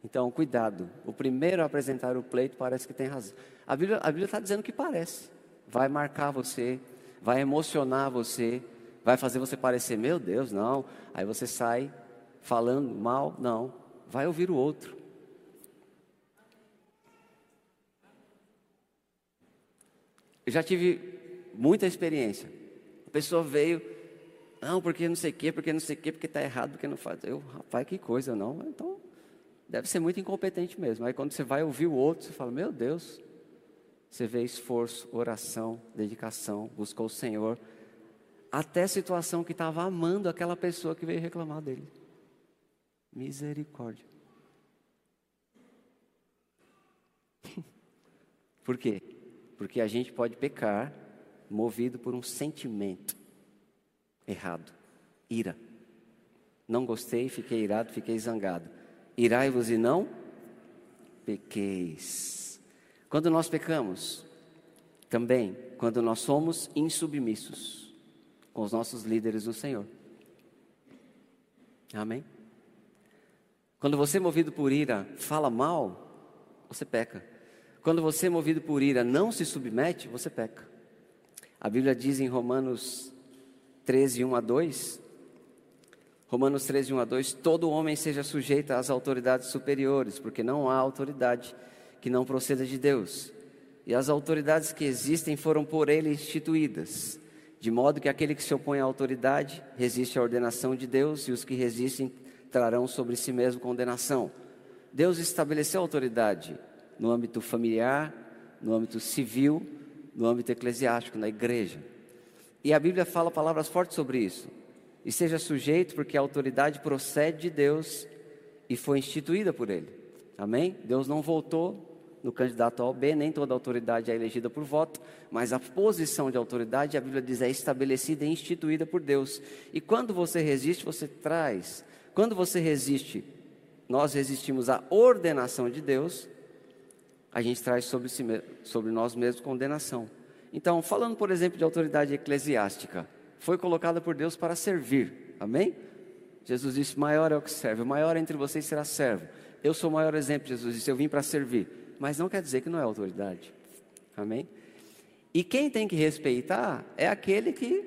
Então, cuidado. O primeiro a apresentar o pleito parece que tem razão. A Bíblia está dizendo que parece. Vai marcar você, vai emocionar você, vai fazer você parecer, meu Deus, não. Aí você sai falando mal, não. Vai ouvir o outro. Eu já tive muita experiência. A pessoa veio, não, porque não sei o quê, porque não sei o quê, porque está errado, porque não faz. Eu, rapaz, que coisa, não. Então, deve ser muito incompetente mesmo. Aí quando você vai ouvir o outro, você fala, meu Deus. Você vê esforço, oração, dedicação, buscou o Senhor. Até a situação que estava amando aquela pessoa que veio reclamar dele. Misericórdia. Por quê? Porque a gente pode pecar movido por um sentimento errado, ira. Não gostei, fiquei irado, fiquei zangado. Irai-vos e não pequeis. Quando nós pecamos, também quando nós somos insubmissos com os nossos líderes do Senhor. Amém? Quando você, movido por ira, fala mal, você peca. Quando você, movido por ira, não se submete, você peca. A Bíblia diz em Romanos 13, 1 a 2. Romanos 13, 1 a 2: Todo homem seja sujeito às autoridades superiores, porque não há autoridade que não proceda de Deus. E as autoridades que existem foram por ele instituídas, de modo que aquele que se opõe à autoridade resiste à ordenação de Deus, e os que resistem trarão sobre si mesmo condenação. Deus estabeleceu autoridade no âmbito familiar, no âmbito civil, no âmbito eclesiástico, na igreja. E a Bíblia fala palavras fortes sobre isso. E seja sujeito, porque a autoridade procede de Deus e foi instituída por Ele. Amém? Deus não voltou no candidato ao B, nem toda autoridade é elegida por voto, mas a posição de autoridade, a Bíblia diz, é estabelecida e instituída por Deus. E quando você resiste, você traz. Quando você resiste, nós resistimos à ordenação de Deus, a gente traz sobre, si, sobre nós mesmos condenação. Então, falando, por exemplo, de autoridade eclesiástica, foi colocada por Deus para servir, amém? Jesus disse: maior é o que serve, o maior entre vocês será servo. Eu sou o maior exemplo, Jesus disse: eu vim para servir, mas não quer dizer que não é autoridade, amém? E quem tem que respeitar é aquele que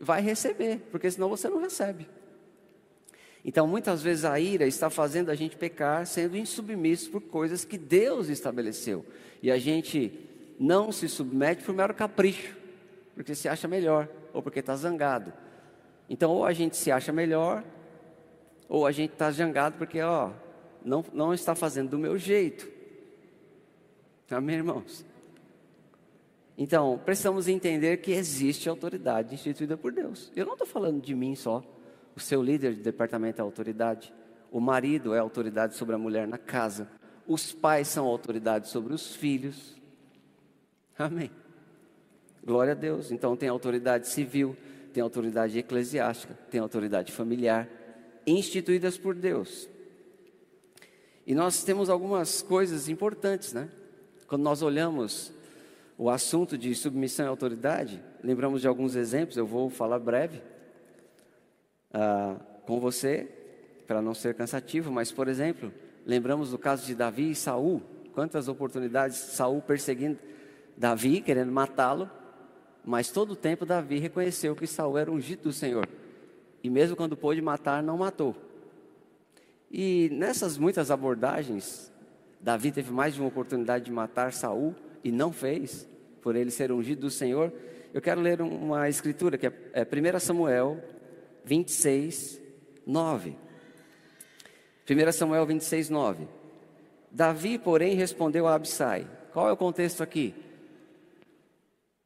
vai receber, porque senão você não recebe. Então, muitas vezes a ira está fazendo a gente pecar, sendo insubmisso por coisas que Deus estabeleceu. E a gente não se submete por mero capricho, porque se acha melhor, ou porque está zangado. Então, ou a gente se acha melhor, ou a gente está jangado porque, ó, não, não está fazendo do meu jeito. Amém, irmãos? Então, precisamos entender que existe autoridade instituída por Deus. Eu não estou falando de mim só. O seu líder de departamento é autoridade. O marido é autoridade sobre a mulher na casa. Os pais são autoridade sobre os filhos. Amém. Glória a Deus. Então, tem autoridade civil, tem autoridade eclesiástica, tem autoridade familiar, instituídas por Deus. E nós temos algumas coisas importantes, né? Quando nós olhamos o assunto de submissão e autoridade, lembramos de alguns exemplos, eu vou falar breve uh, com você, para não ser cansativo, mas, por exemplo, lembramos do caso de Davi e Saul, quantas oportunidades Saul perseguindo Davi, querendo matá-lo, mas todo o tempo Davi reconheceu que Saul era ungido do Senhor. E mesmo quando pôde matar, não matou. E nessas muitas abordagens, Davi teve mais de uma oportunidade de matar Saul e não fez, por ele ser ungido do Senhor. Eu quero ler uma escritura que é, é 1 Samuel 26, 9. 1 Samuel 26, 9. Davi, porém, respondeu a Absai. Qual é o contexto aqui?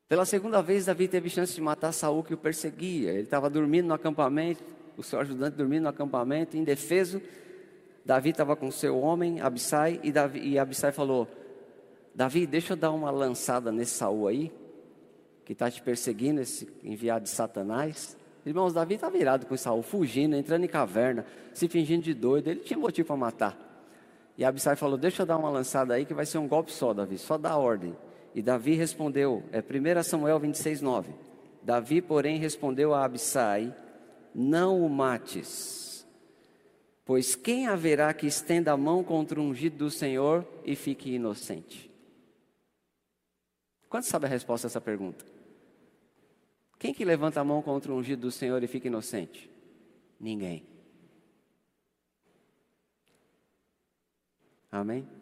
Pela segunda vez, Davi teve chance de matar Saul que o perseguia. Ele estava dormindo no acampamento, o seu ajudante dormindo no acampamento, indefeso. Davi estava com seu homem, Abissai, e, Davi, e Abissai falou: Davi, deixa eu dar uma lançada nesse Saul aí, que está te perseguindo, esse enviado de Satanás. Irmãos, Davi está virado com Saul, fugindo, entrando em caverna, se fingindo de doido. Ele tinha motivo para matar. E Abissai falou: Deixa eu dar uma lançada aí, que vai ser um golpe só, Davi, só dá ordem. E Davi respondeu, é 1 Samuel 26, 9. Davi, porém, respondeu a Abissai: Não o mates, pois quem haverá que estenda a mão contra o ungido do Senhor e fique inocente? Quantos sabem a resposta a essa pergunta? Quem que levanta a mão contra o ungido do Senhor e fica inocente? Ninguém. Amém?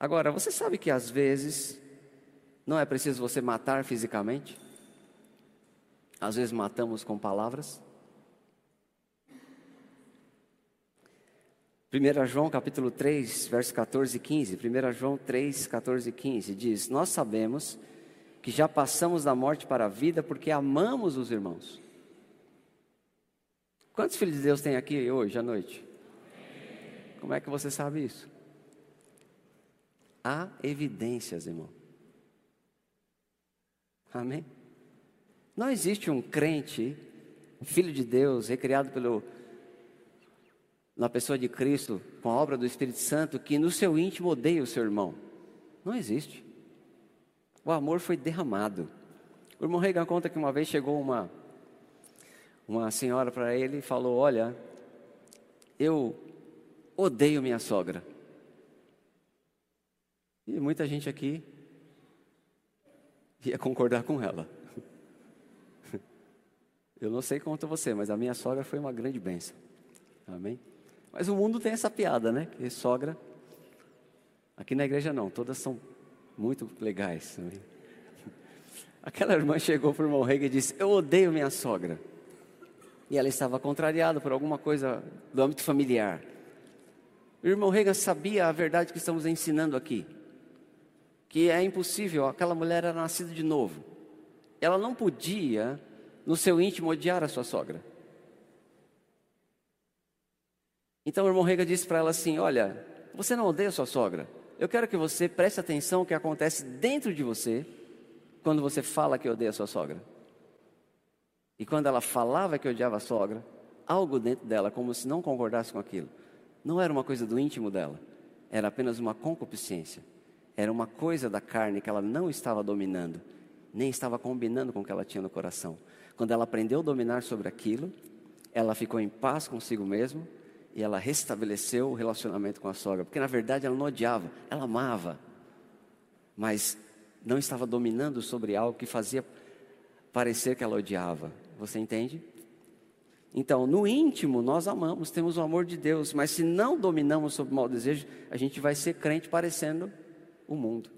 Agora, você sabe que às vezes não é preciso você matar fisicamente? Às vezes matamos com palavras. 1 João capítulo 3, versos 14 e 15. 1 João 3, 14 e 15 diz: Nós sabemos que já passamos da morte para a vida porque amamos os irmãos. Quantos filhos de Deus tem aqui hoje à noite? Como é que você sabe isso? Há evidências, irmão. Amém? Não existe um crente, filho de Deus, recriado pelo, na pessoa de Cristo, com a obra do Espírito Santo, que no seu íntimo odeia o seu irmão. Não existe. O amor foi derramado. O irmão Reagan conta que uma vez chegou uma, uma senhora para ele e falou: Olha, eu odeio minha sogra. E muita gente aqui ia concordar com ela. Eu não sei quanto você, mas a minha sogra foi uma grande bênção. Amém? Mas o mundo tem essa piada, né? Que sogra. Aqui na igreja não, todas são muito legais. Amém? Aquela irmã chegou para o irmão Rega e disse: Eu odeio minha sogra. E ela estava contrariada por alguma coisa do âmbito familiar. O irmão Reagan sabia a verdade que estamos ensinando aqui que é impossível, aquela mulher era nascida de novo. Ela não podia, no seu íntimo, odiar a sua sogra. Então o irmão Rega disse para ela assim: Olha, você não odeia a sua sogra. Eu quero que você preste atenção no que acontece dentro de você quando você fala que odeia a sua sogra. E quando ela falava que odiava a sogra, algo dentro dela, como se não concordasse com aquilo, não era uma coisa do íntimo dela, era apenas uma concupiscência. Era uma coisa da carne que ela não estava dominando, nem estava combinando com o que ela tinha no coração. Quando ela aprendeu a dominar sobre aquilo, ela ficou em paz consigo mesma e ela restabeleceu o relacionamento com a sogra, porque na verdade ela não odiava, ela amava, mas não estava dominando sobre algo que fazia parecer que ela odiava. Você entende? Então, no íntimo, nós amamos, temos o amor de Deus, mas se não dominamos sobre o mau desejo, a gente vai ser crente parecendo o mundo.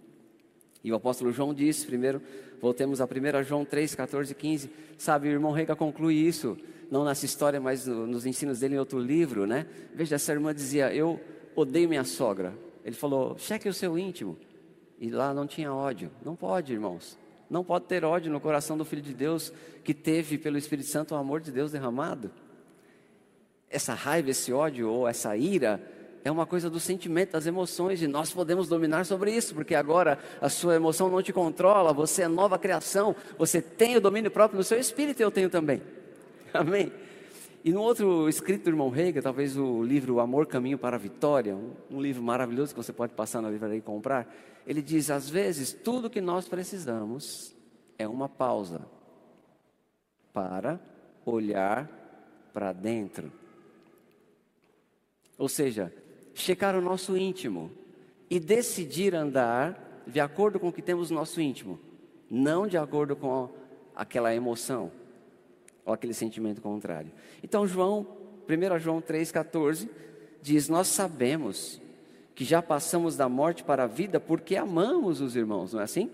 E o apóstolo João disse, primeiro, voltemos a 1 João 3, 14 e 15. Sabe, o irmão Rega conclui isso, não nessa história, mas nos ensinos dele em outro livro, né? Veja, essa irmã dizia: Eu odeio minha sogra. Ele falou: cheque o seu íntimo. E lá não tinha ódio. Não pode, irmãos. Não pode ter ódio no coração do Filho de Deus que teve pelo Espírito Santo o amor de Deus derramado. Essa raiva, esse ódio ou essa ira é uma coisa do sentimento, das emoções, e nós podemos dominar sobre isso, porque agora a sua emoção não te controla, você é nova criação, você tem o domínio próprio no seu espírito eu tenho também. Amém? E no outro escrito do irmão Reiga, talvez o livro Amor Caminho para a Vitória, um, um livro maravilhoso que você pode passar na livraria e comprar, ele diz: às vezes tudo que nós precisamos é uma pausa para olhar para dentro. Ou seja, checar o nosso íntimo e decidir andar de acordo com o que temos no nosso íntimo, não de acordo com aquela emoção ou aquele sentimento contrário. Então, João, 1 João 3,14 diz: Nós sabemos que já passamos da morte para a vida porque amamos os irmãos, não é assim?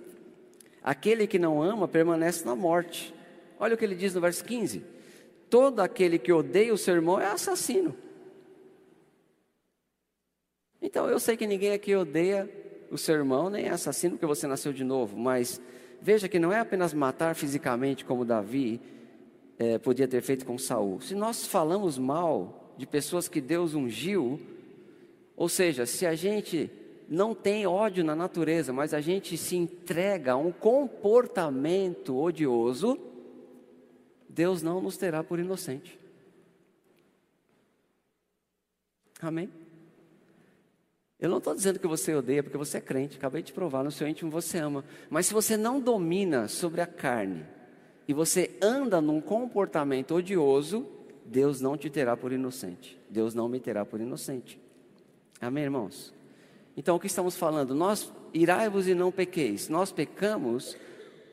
Aquele que não ama permanece na morte. Olha o que ele diz no verso 15: Todo aquele que odeia o seu irmão é assassino. Então eu sei que ninguém aqui odeia o seu irmão, nem é assassino porque você nasceu de novo, mas veja que não é apenas matar fisicamente como Davi é, podia ter feito com Saul. Se nós falamos mal de pessoas que Deus ungiu, ou seja, se a gente não tem ódio na natureza, mas a gente se entrega a um comportamento odioso, Deus não nos terá por inocente. Amém? Eu não estou dizendo que você odeia porque você é crente, acabei de provar, no seu íntimo você ama. Mas se você não domina sobre a carne e você anda num comportamento odioso, Deus não te terá por inocente. Deus não me terá por inocente. Amém, irmãos? Então o que estamos falando? Nós irai-vos e não pequeis. Nós pecamos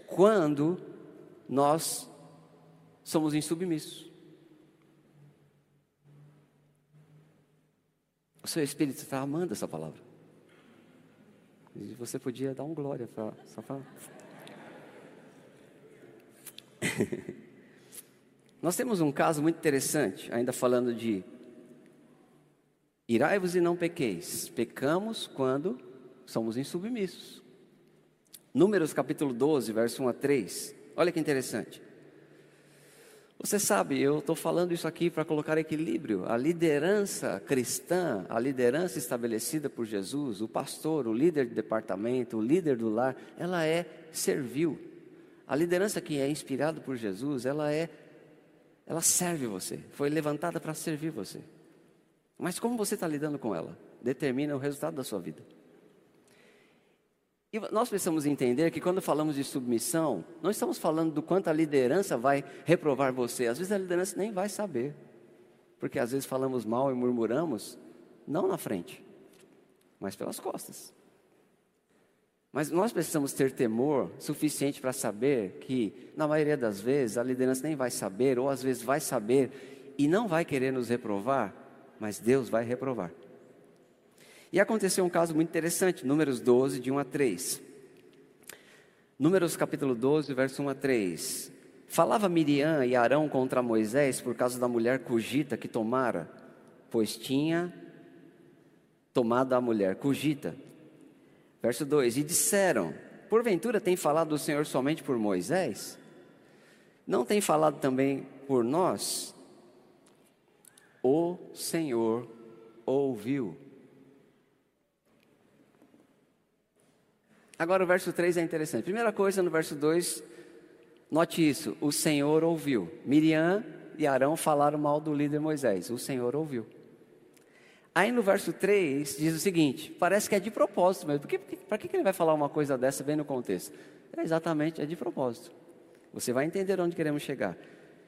quando nós somos insubmissos. O seu espírito está amando essa palavra. E você podia dar um glória para só para. Nós temos um caso muito interessante, ainda falando de irai-vos e não pequeis. Pecamos quando somos insubmissos. Números capítulo 12, verso 1 a 3. Olha que interessante. Você sabe, eu estou falando isso aqui para colocar equilíbrio. A liderança cristã, a liderança estabelecida por Jesus, o pastor, o líder de departamento, o líder do lar, ela é servil. A liderança que é inspirada por Jesus, ela é, ela serve você. Foi levantada para servir você. Mas como você está lidando com ela, determina o resultado da sua vida. E nós precisamos entender que quando falamos de submissão, não estamos falando do quanto a liderança vai reprovar você. Às vezes a liderança nem vai saber. Porque às vezes falamos mal e murmuramos, não na frente, mas pelas costas. Mas nós precisamos ter temor suficiente para saber que, na maioria das vezes, a liderança nem vai saber, ou às vezes vai saber e não vai querer nos reprovar, mas Deus vai reprovar. E aconteceu um caso muito interessante, Números 12, de 1 a 3. Números capítulo 12, verso 1 a 3. Falava Miriam e Arão contra Moisés por causa da mulher cugita que tomara, pois tinha tomado a mulher cugita. Verso 2: E disseram: Porventura tem falado o Senhor somente por Moisés? Não tem falado também por nós? O Senhor ouviu. Agora o verso 3 é interessante. Primeira coisa, no verso 2, note isso: o Senhor ouviu. Miriam e Arão falaram mal do líder Moisés. O Senhor ouviu. Aí no verso 3 diz o seguinte: parece que é de propósito mesmo. Para que, que ele vai falar uma coisa dessa bem no contexto? É exatamente, é de propósito. Você vai entender onde queremos chegar.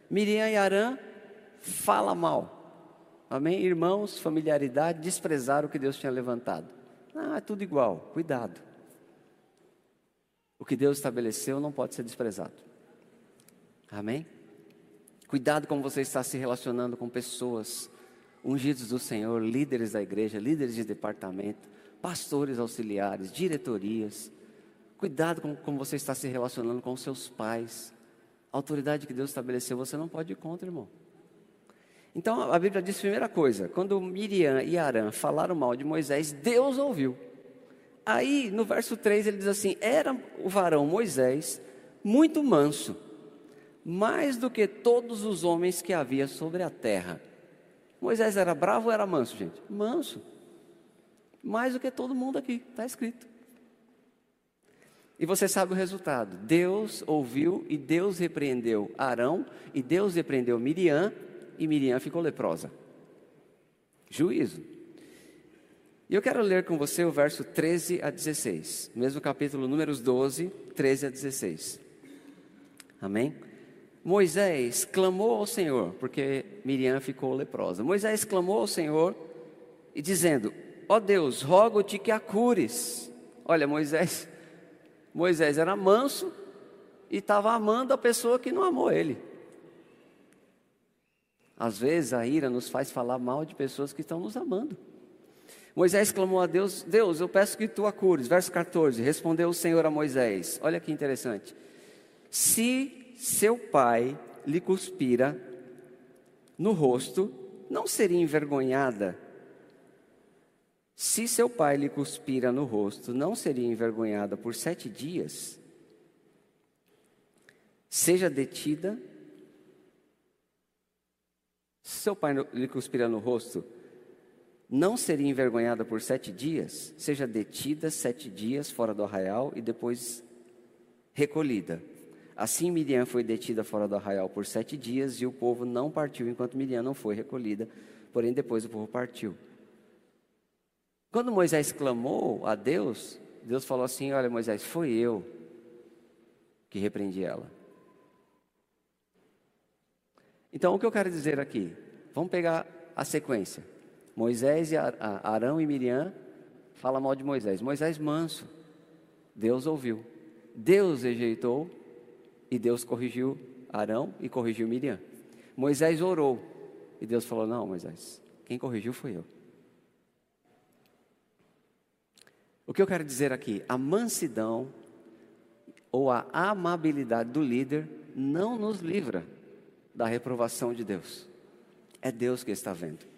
Miriam e Arã fala mal. Amém? Irmãos, familiaridade, desprezar o que Deus tinha levantado. Ah, é tudo igual. Cuidado. O que Deus estabeleceu não pode ser desprezado. Amém? Cuidado como você está se relacionando com pessoas ungidos do Senhor, líderes da igreja, líderes de departamento, pastores auxiliares, diretorias. Cuidado com como você está se relacionando com seus pais. A autoridade que Deus estabeleceu, você não pode ir contra, irmão. Então a Bíblia diz primeira coisa: quando Miriam e Arã falaram mal de Moisés, Deus ouviu. Aí no verso 3 ele diz assim: Era o varão Moisés muito manso, mais do que todos os homens que havia sobre a terra. Moisés era bravo ou era manso, gente? Manso. Mais do que todo mundo aqui, está escrito. E você sabe o resultado. Deus ouviu e Deus repreendeu Arão e Deus repreendeu Miriam e Miriam ficou leprosa. Juízo. E eu quero ler com você o verso 13 a 16, mesmo capítulo números 12, 13 a 16. Amém? Moisés clamou ao Senhor, porque Miriam ficou leprosa. Moisés clamou ao Senhor e dizendo: Ó oh Deus, rogo-te que a cures. Olha, Moisés, Moisés era manso e estava amando a pessoa que não amou ele. Às vezes a ira nos faz falar mal de pessoas que estão nos amando. Moisés clamou a Deus: Deus, eu peço que tu a cures. Verso 14: Respondeu o Senhor a Moisés: Olha que interessante. Se seu pai lhe cuspira no rosto, não seria envergonhada? Se seu pai lhe cuspira no rosto, não seria envergonhada por sete dias? Seja detida se seu pai lhe cuspira no rosto, não seria envergonhada por sete dias? Seja detida sete dias fora do arraial e depois recolhida. Assim Miriam foi detida fora do arraial por sete dias e o povo não partiu enquanto Miriam não foi recolhida, porém depois o povo partiu. Quando Moisés clamou a Deus, Deus falou assim: Olha, Moisés, foi eu que repreendi ela. Então, o que eu quero dizer aqui? Vamos pegar a sequência. Moisés e Arão e Miriam fala mal de Moisés. Moisés manso. Deus ouviu. Deus rejeitou e Deus corrigiu Arão e corrigiu Miriam. Moisés orou e Deus falou: Não, Moisés, quem corrigiu foi eu. O que eu quero dizer aqui? A mansidão ou a amabilidade do líder não nos livra da reprovação de Deus. É Deus que está vendo.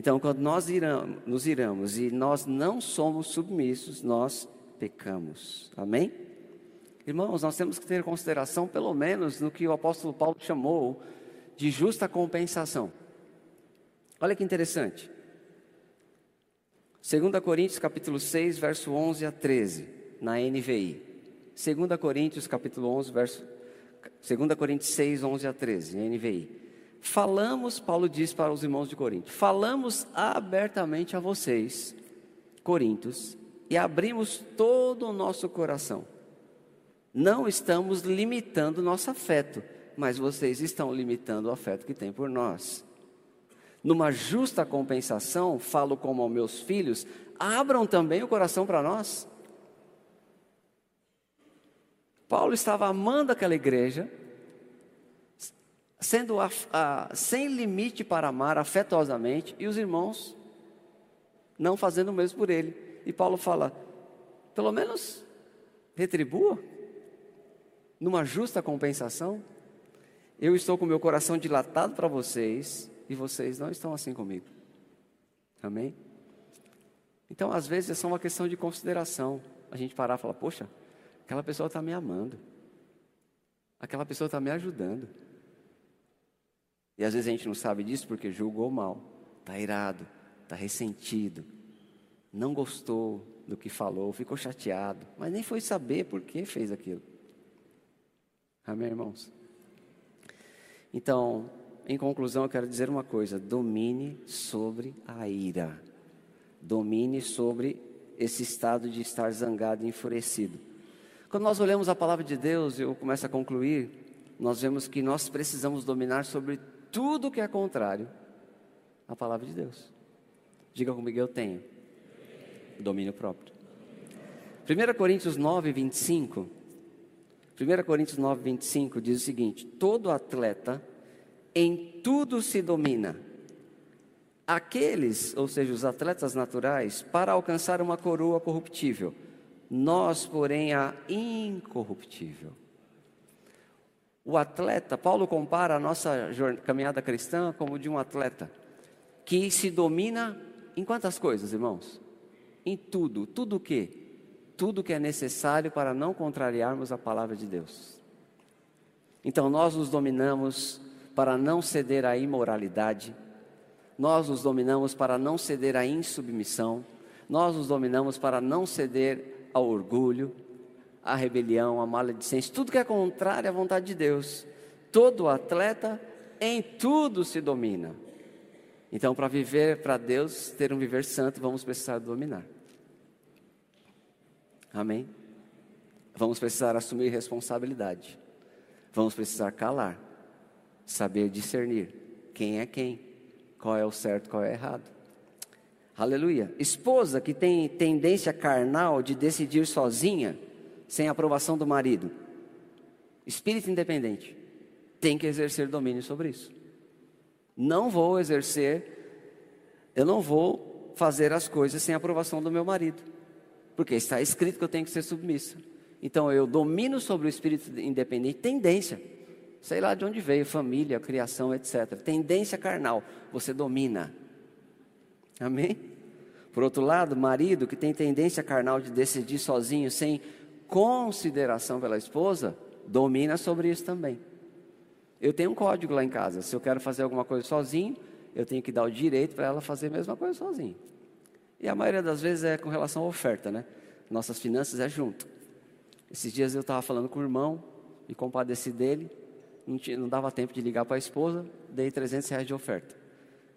Então, quando nós iramos, nos iramos e nós não somos submissos, nós pecamos. Amém? Irmãos, nós temos que ter consideração, pelo menos, no que o apóstolo Paulo chamou de justa compensação. Olha que interessante. 2 Coríntios capítulo 6, verso 11 a 13, na NVI. 2 Coríntios capítulo 11, verso 2 Coríntios 6, 11 a 13, NVI. Falamos, Paulo diz para os irmãos de Corinto, falamos abertamente a vocês, Coríntios, e abrimos todo o nosso coração. Não estamos limitando nosso afeto, mas vocês estão limitando o afeto que têm por nós. Numa justa compensação, falo como aos meus filhos, abram também o coração para nós. Paulo estava amando aquela igreja, sendo a, a, sem limite para amar afetuosamente, e os irmãos não fazendo o mesmo por ele. E Paulo fala: pelo menos retribua, numa justa compensação. Eu estou com meu coração dilatado para vocês, e vocês não estão assim comigo. Amém? Então, às vezes, é só uma questão de consideração. A gente parar e falar: poxa, Aquela pessoa está me amando. Aquela pessoa está me ajudando. E às vezes a gente não sabe disso porque julgou mal, está irado, está ressentido, não gostou do que falou, ficou chateado, mas nem foi saber por que fez aquilo. Amém, irmãos? Então, em conclusão, eu quero dizer uma coisa: domine sobre a ira, domine sobre esse estado de estar zangado e enfurecido. Quando nós olhamos a palavra de Deus, eu começo a concluir, nós vemos que nós precisamos dominar sobre tudo que é contrário à palavra de Deus. Diga comigo, eu tenho domínio próprio. 1 Coríntios 9, 25. 1 Coríntios 9, 25 diz o seguinte: Todo atleta em tudo se domina. Aqueles, ou seja, os atletas naturais, para alcançar uma coroa corruptível nós, porém, a incorruptível. O atleta, Paulo compara a nossa caminhada cristã como de um atleta que se domina em quantas coisas, irmãos? Em tudo. Tudo o quê? Tudo que é necessário para não contrariarmos a palavra de Deus. Então nós nos dominamos para não ceder à imoralidade, nós nos dominamos para não ceder à insubmissão, nós nos dominamos para não ceder ao orgulho, à rebelião, à maledicência, tudo que é contrário à vontade de Deus. Todo atleta em tudo se domina. Então, para viver para Deus, ter um viver santo, vamos precisar dominar. Amém? Vamos precisar assumir responsabilidade. Vamos precisar calar, saber discernir quem é quem, qual é o certo, qual é o errado. Aleluia. Esposa que tem tendência carnal de decidir sozinha, sem aprovação do marido. Espírito independente tem que exercer domínio sobre isso. Não vou exercer, eu não vou fazer as coisas sem aprovação do meu marido, porque está escrito que eu tenho que ser submissa. Então eu domino sobre o espírito independente, tendência, sei lá de onde veio, família, criação, etc. Tendência carnal, você domina. Amém? Por outro lado, marido que tem tendência carnal de decidir sozinho, sem consideração pela esposa, domina sobre isso também. Eu tenho um código lá em casa. Se eu quero fazer alguma coisa sozinho, eu tenho que dar o direito para ela fazer a mesma coisa sozinho. E a maioria das vezes é com relação à oferta, né? Nossas finanças é junto. Esses dias eu estava falando com o irmão e compadeci dele. Não, tinha, não dava tempo de ligar para a esposa, dei 300 reais de oferta.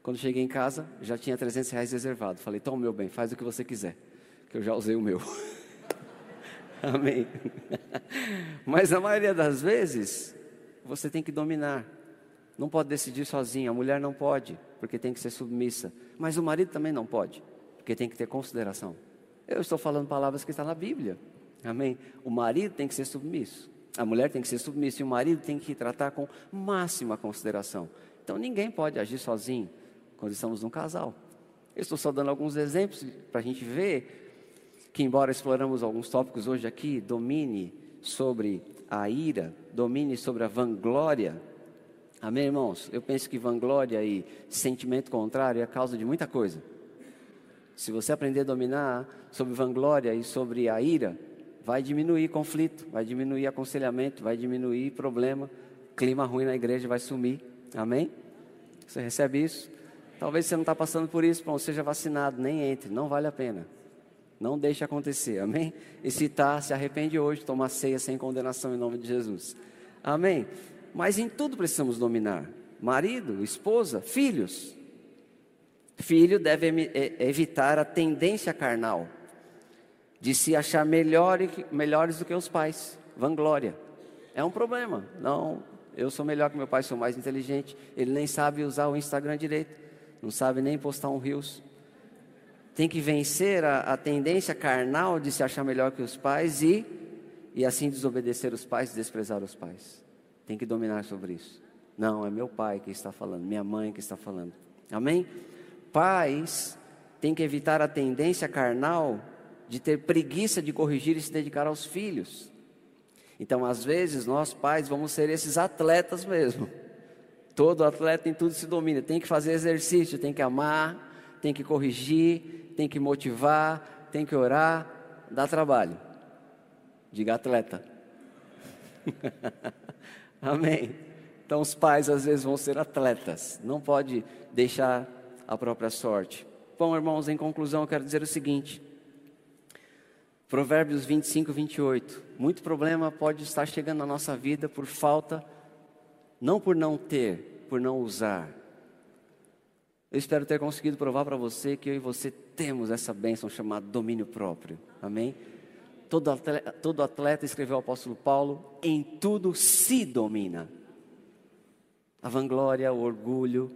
Quando cheguei em casa, já tinha 300 reais reservado. Falei, toma meu bem, faz o que você quiser, que eu já usei o meu. Amém. Mas a maioria das vezes, você tem que dominar. Não pode decidir sozinho. A mulher não pode, porque tem que ser submissa. Mas o marido também não pode, porque tem que ter consideração. Eu estou falando palavras que estão na Bíblia. Amém? O marido tem que ser submisso. A mulher tem que ser submissa e o marido tem que tratar com máxima consideração. Então ninguém pode agir sozinho quando estamos num casal. Eu estou só dando alguns exemplos para a gente ver que, embora exploramos alguns tópicos hoje aqui, domine sobre a ira, domine sobre a vanglória. Amém, irmãos? Eu penso que vanglória e sentimento contrário é a causa de muita coisa. Se você aprender a dominar sobre vanglória e sobre a ira, vai diminuir conflito, vai diminuir aconselhamento, vai diminuir problema, clima ruim na igreja vai sumir. Amém? Você recebe isso? Talvez você não está passando por isso, bom, seja vacinado, nem entre, não vale a pena. Não deixe acontecer, amém? E se está, se arrepende hoje, toma ceia sem condenação em nome de Jesus. Amém? Mas em tudo precisamos dominar: marido, esposa, filhos. Filho deve evitar a tendência carnal de se achar melhor, melhores do que os pais, vanglória. É um problema. Não, eu sou melhor que meu pai, sou mais inteligente. Ele nem sabe usar o Instagram direito, não sabe nem postar um rios. Tem que vencer a, a tendência carnal de se achar melhor que os pais e, e assim desobedecer os pais e desprezar os pais. Tem que dominar sobre isso. Não, é meu pai que está falando, minha mãe que está falando. Amém? Pais têm que evitar a tendência carnal de ter preguiça de corrigir e se dedicar aos filhos. Então, às vezes, nós pais vamos ser esses atletas mesmo. Todo atleta em tudo se domina, tem que fazer exercício, tem que amar, tem que corrigir, tem que motivar, tem que orar, dá trabalho. Diga atleta. Amém. Então os pais às vezes vão ser atletas, não pode deixar a própria sorte. Bom, irmãos, em conclusão, eu quero dizer o seguinte: Provérbios 25, 28. Muito problema pode estar chegando na nossa vida por falta, não por não ter, por não usar. Eu espero ter conseguido provar para você que eu e você temos essa bênção chamada domínio próprio. Amém? Todo atleta, todo atleta, escreveu o apóstolo Paulo, em tudo se domina. A vanglória, o orgulho,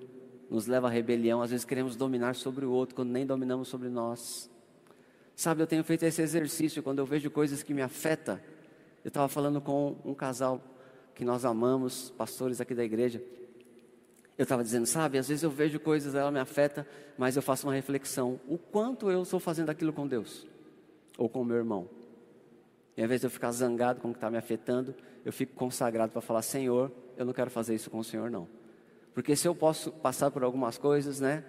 nos leva à rebelião. Às vezes queremos dominar sobre o outro, quando nem dominamos sobre nós. Sabe, eu tenho feito esse exercício quando eu vejo coisas que me afetam. Eu estava falando com um casal que nós amamos, pastores aqui da igreja. Eu estava dizendo, sabe, às vezes eu vejo coisas, ela me afeta, mas eu faço uma reflexão. O quanto eu estou fazendo aquilo com Deus? Ou com meu irmão? E ao invés de eu ficar zangado com o que está me afetando, eu fico consagrado para falar: Senhor, eu não quero fazer isso com o Senhor, não. Porque se eu posso passar por algumas coisas, né?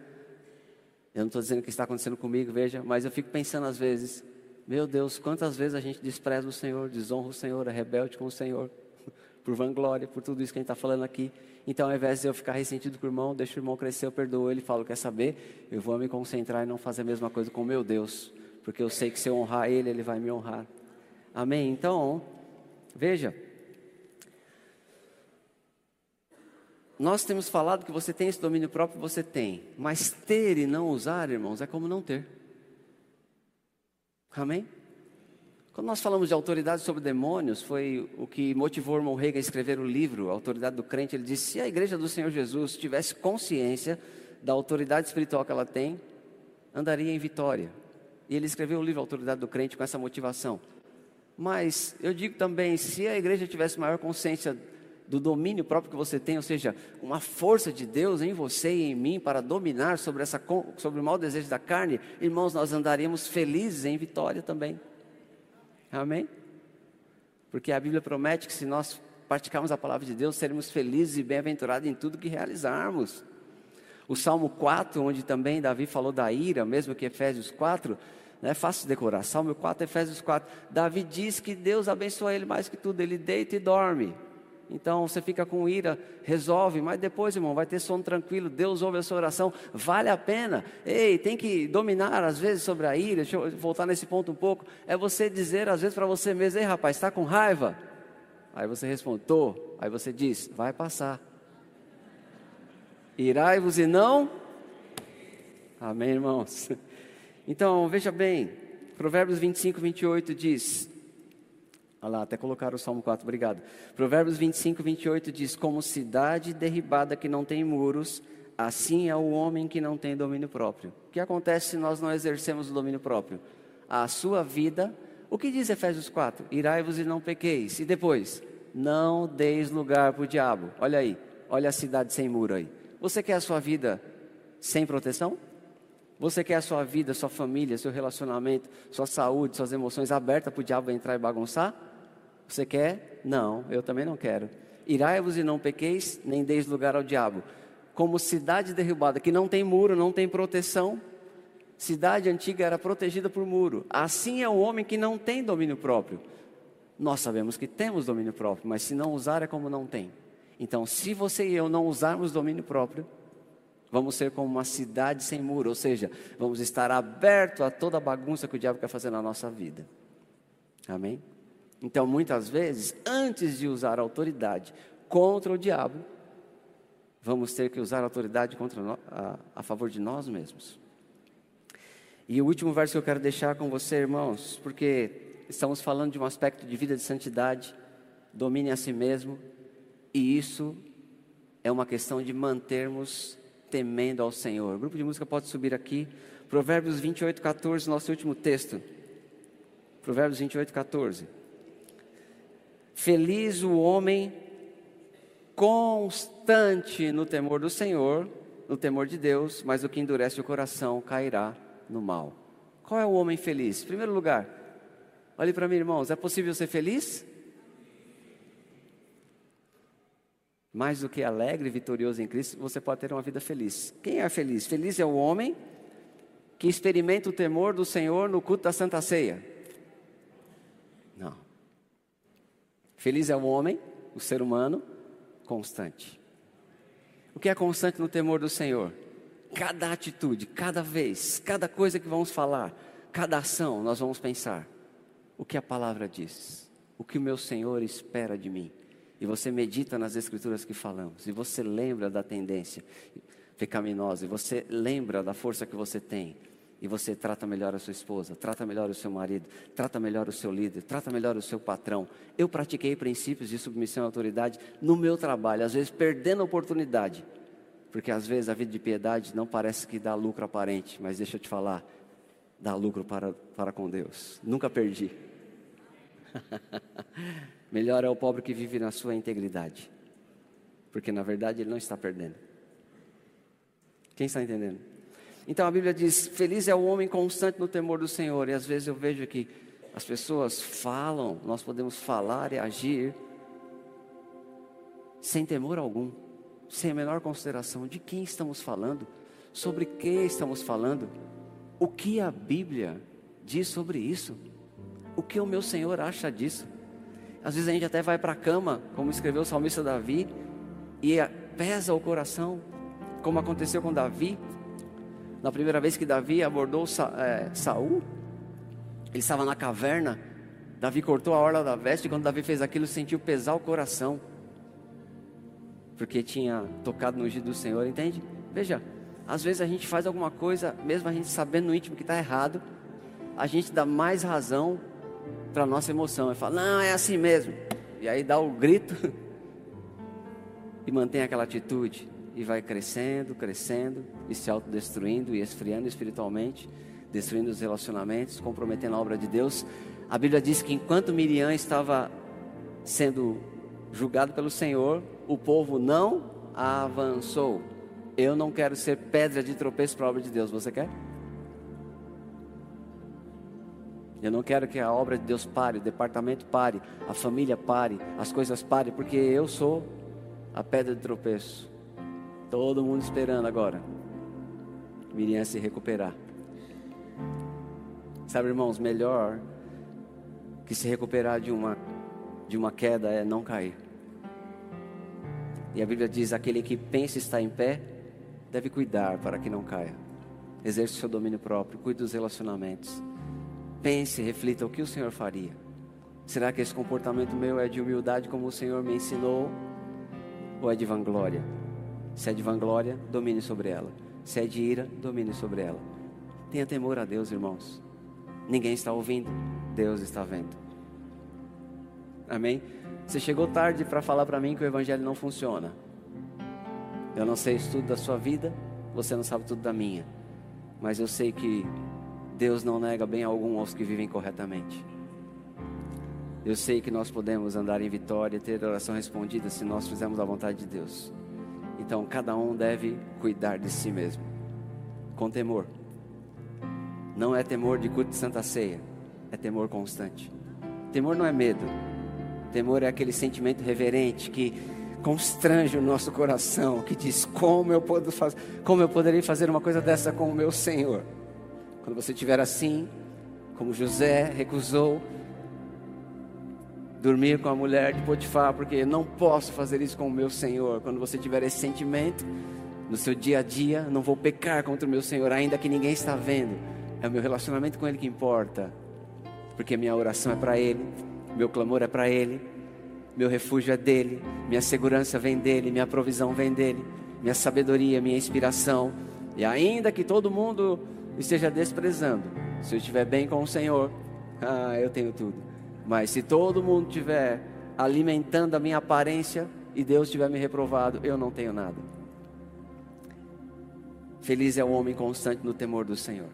Eu não estou dizendo que está acontecendo comigo, veja, mas eu fico pensando às vezes: Meu Deus, quantas vezes a gente despreza o Senhor, desonra o Senhor, é rebelde com o Senhor, por vanglória, por tudo isso que a gente está falando aqui. Então, ao invés de eu ficar ressentido com o irmão, deixa o irmão crescer, eu perdoo ele, falo: Quer saber? Eu vou me concentrar e não fazer a mesma coisa com o meu Deus, porque eu sei que se eu honrar ele, ele vai me honrar. Amém? Então, veja. Nós temos falado que você tem esse domínio próprio, você tem. Mas ter e não usar, irmãos, é como não ter. Amém? Quando nós falamos de autoridade sobre demônios, foi o que motivou o irmão Reagan a escrever o livro, A Autoridade do Crente. Ele disse: se a igreja do Senhor Jesus tivesse consciência da autoridade espiritual que ela tem, andaria em vitória. E ele escreveu o livro Autoridade do Crente com essa motivação. Mas eu digo também, se a igreja tivesse maior consciência do domínio próprio que você tem, ou seja, uma força de Deus em você e em mim para dominar sobre, essa, sobre o mau desejo da carne, irmãos, nós andaríamos felizes em vitória também. Amém? Porque a Bíblia promete que se nós praticarmos a palavra de Deus, seremos felizes e bem-aventurados em tudo que realizarmos. O Salmo 4, onde também Davi falou da ira, mesmo que Efésios 4, não é fácil de decorar. Salmo 4, Efésios 4. Davi diz que Deus abençoa ele mais que tudo. Ele deita e dorme. Então você fica com ira, resolve, mas depois, irmão, vai ter sono tranquilo. Deus ouve a sua oração, vale a pena. Ei, tem que dominar às vezes sobre a ira. Deixa eu voltar nesse ponto um pouco. É você dizer às vezes para você mesmo: Ei, rapaz, está com raiva? Aí você responde. Aí você diz: Vai passar. Irai-vos e não. Amém, irmãos. Então, veja bem, Provérbios 25, 28 diz. Olha lá, até colocaram o Salmo 4, obrigado. Provérbios 25, 28 diz: Como cidade derribada que não tem muros, assim é o homem que não tem domínio próprio. O que acontece se nós não exercemos o domínio próprio? A sua vida, o que diz Efésios 4? Irai-vos e não pequeis. E depois? Não deis lugar para o diabo. Olha aí, olha a cidade sem muro aí. Você quer a sua vida sem proteção? Você quer a sua vida, sua família, seu relacionamento, sua saúde, suas emoções abertas para o diabo entrar e bagunçar? Você quer? Não, eu também não quero. Irai-vos e não pequeis, nem deis lugar ao diabo. Como cidade derrubada, que não tem muro, não tem proteção, cidade antiga era protegida por muro. Assim é o homem que não tem domínio próprio. Nós sabemos que temos domínio próprio, mas se não usar é como não tem. Então, se você e eu não usarmos domínio próprio, Vamos ser como uma cidade sem muro, ou seja, vamos estar aberto a toda a bagunça que o diabo quer fazer na nossa vida. Amém? Então, muitas vezes, antes de usar a autoridade contra o diabo, vamos ter que usar a autoridade contra no, a, a favor de nós mesmos. E o último verso que eu quero deixar com você, irmãos, porque estamos falando de um aspecto de vida de santidade, domine a si mesmo, e isso é uma questão de mantermos temendo ao Senhor. O grupo de música pode subir aqui. Provérbios 28, 14, nosso último texto. Provérbios 28, 14. Feliz o homem constante no temor do Senhor, no temor de Deus, mas o que endurece o coração cairá no mal. Qual é o homem feliz? Primeiro lugar, olhe para mim, irmãos, é possível ser feliz? mais do que alegre e vitorioso em Cristo, você pode ter uma vida feliz. Quem é feliz? Feliz é o homem que experimenta o temor do Senhor no culto da Santa Ceia. Não. Feliz é o homem, o ser humano, constante. O que é constante no temor do Senhor? Cada atitude, cada vez, cada coisa que vamos falar, cada ação, nós vamos pensar o que a palavra diz, o que o meu Senhor espera de mim e você medita nas escrituras que falamos, e você lembra da tendência pecaminosa, e você lembra da força que você tem, e você trata melhor a sua esposa, trata melhor o seu marido, trata melhor o seu líder, trata melhor o seu patrão. Eu pratiquei princípios de submissão à autoridade no meu trabalho, às vezes perdendo a oportunidade, porque às vezes a vida de piedade não parece que dá lucro aparente, mas deixa eu te falar, dá lucro para, para com Deus. Nunca perdi. Melhor é o pobre que vive na sua integridade, porque na verdade ele não está perdendo. Quem está entendendo? Então a Bíblia diz: Feliz é o homem constante no temor do Senhor, e às vezes eu vejo que As pessoas falam, nós podemos falar e agir sem temor algum, sem a menor consideração de quem estamos falando, sobre quem estamos falando, o que a Bíblia diz sobre isso, o que o meu Senhor acha disso. Às vezes a gente até vai para a cama, como escreveu o salmista Davi, e pesa o coração, como aconteceu com Davi. Na primeira vez que Davi abordou Sa, é, Saul, ele estava na caverna. Davi cortou a orla da veste, e quando Davi fez aquilo, sentiu pesar o coração porque tinha tocado no ungido do Senhor, entende? Veja, às vezes a gente faz alguma coisa, mesmo a gente sabendo no íntimo que está errado, a gente dá mais razão para a nossa emoção. E fala, não, é assim mesmo. E aí dá o grito e mantém aquela atitude. E vai crescendo, crescendo, e se autodestruindo e esfriando espiritualmente, destruindo os relacionamentos, comprometendo a obra de Deus. A Bíblia diz que enquanto Miriam estava sendo julgado pelo Senhor, o povo não avançou. Eu não quero ser pedra de tropeço para a obra de Deus. Você quer? Eu não quero que a obra de Deus pare, o departamento pare, a família pare, as coisas parem, porque eu sou a pedra de tropeço. Todo mundo esperando agora. Miriam se recuperar. Sabe, irmãos, melhor que se recuperar de uma de uma queda é não cair. E a Bíblia diz: aquele que pensa estar em pé, deve cuidar para que não caia. Exerce o seu domínio próprio, cuide dos relacionamentos. Pense, reflita o que o Senhor faria. Será que esse comportamento meu é de humildade, como o Senhor me ensinou? Ou é de vanglória? Se é de vanglória, domine sobre ela. Se é de ira, domine sobre ela. Tenha temor a Deus, irmãos. Ninguém está ouvindo, Deus está vendo. Amém? Você chegou tarde para falar para mim que o Evangelho não funciona. Eu não sei tudo da sua vida, você não sabe tudo da minha. Mas eu sei que Deus não nega bem algum aos que vivem corretamente. Eu sei que nós podemos andar em vitória e ter oração respondida se nós fizermos a vontade de Deus. Então, cada um deve cuidar de si mesmo, com temor. Não é temor de culto de Santa Ceia, é temor constante. Temor não é medo, Temor é aquele sentimento reverente que constrange o nosso coração, que diz como eu posso fazer, como eu poderia fazer uma coisa dessa com o meu Senhor. Quando você estiver assim, como José recusou dormir com a mulher de Potifar, porque não posso fazer isso com o meu Senhor. Quando você tiver esse sentimento no seu dia a dia, não vou pecar contra o meu Senhor, ainda que ninguém está vendo. É o meu relacionamento com Ele que importa, porque minha oração é para Ele, meu clamor é para Ele, meu refúgio é dele, minha segurança vem dele, minha provisão vem dele, minha sabedoria, minha inspiração. E ainda que todo mundo esteja desprezando, se eu estiver bem com o Senhor, ah, eu tenho tudo. Mas se todo mundo estiver alimentando a minha aparência e Deus tiver me reprovado, eu não tenho nada. Feliz é o homem constante no temor do Senhor.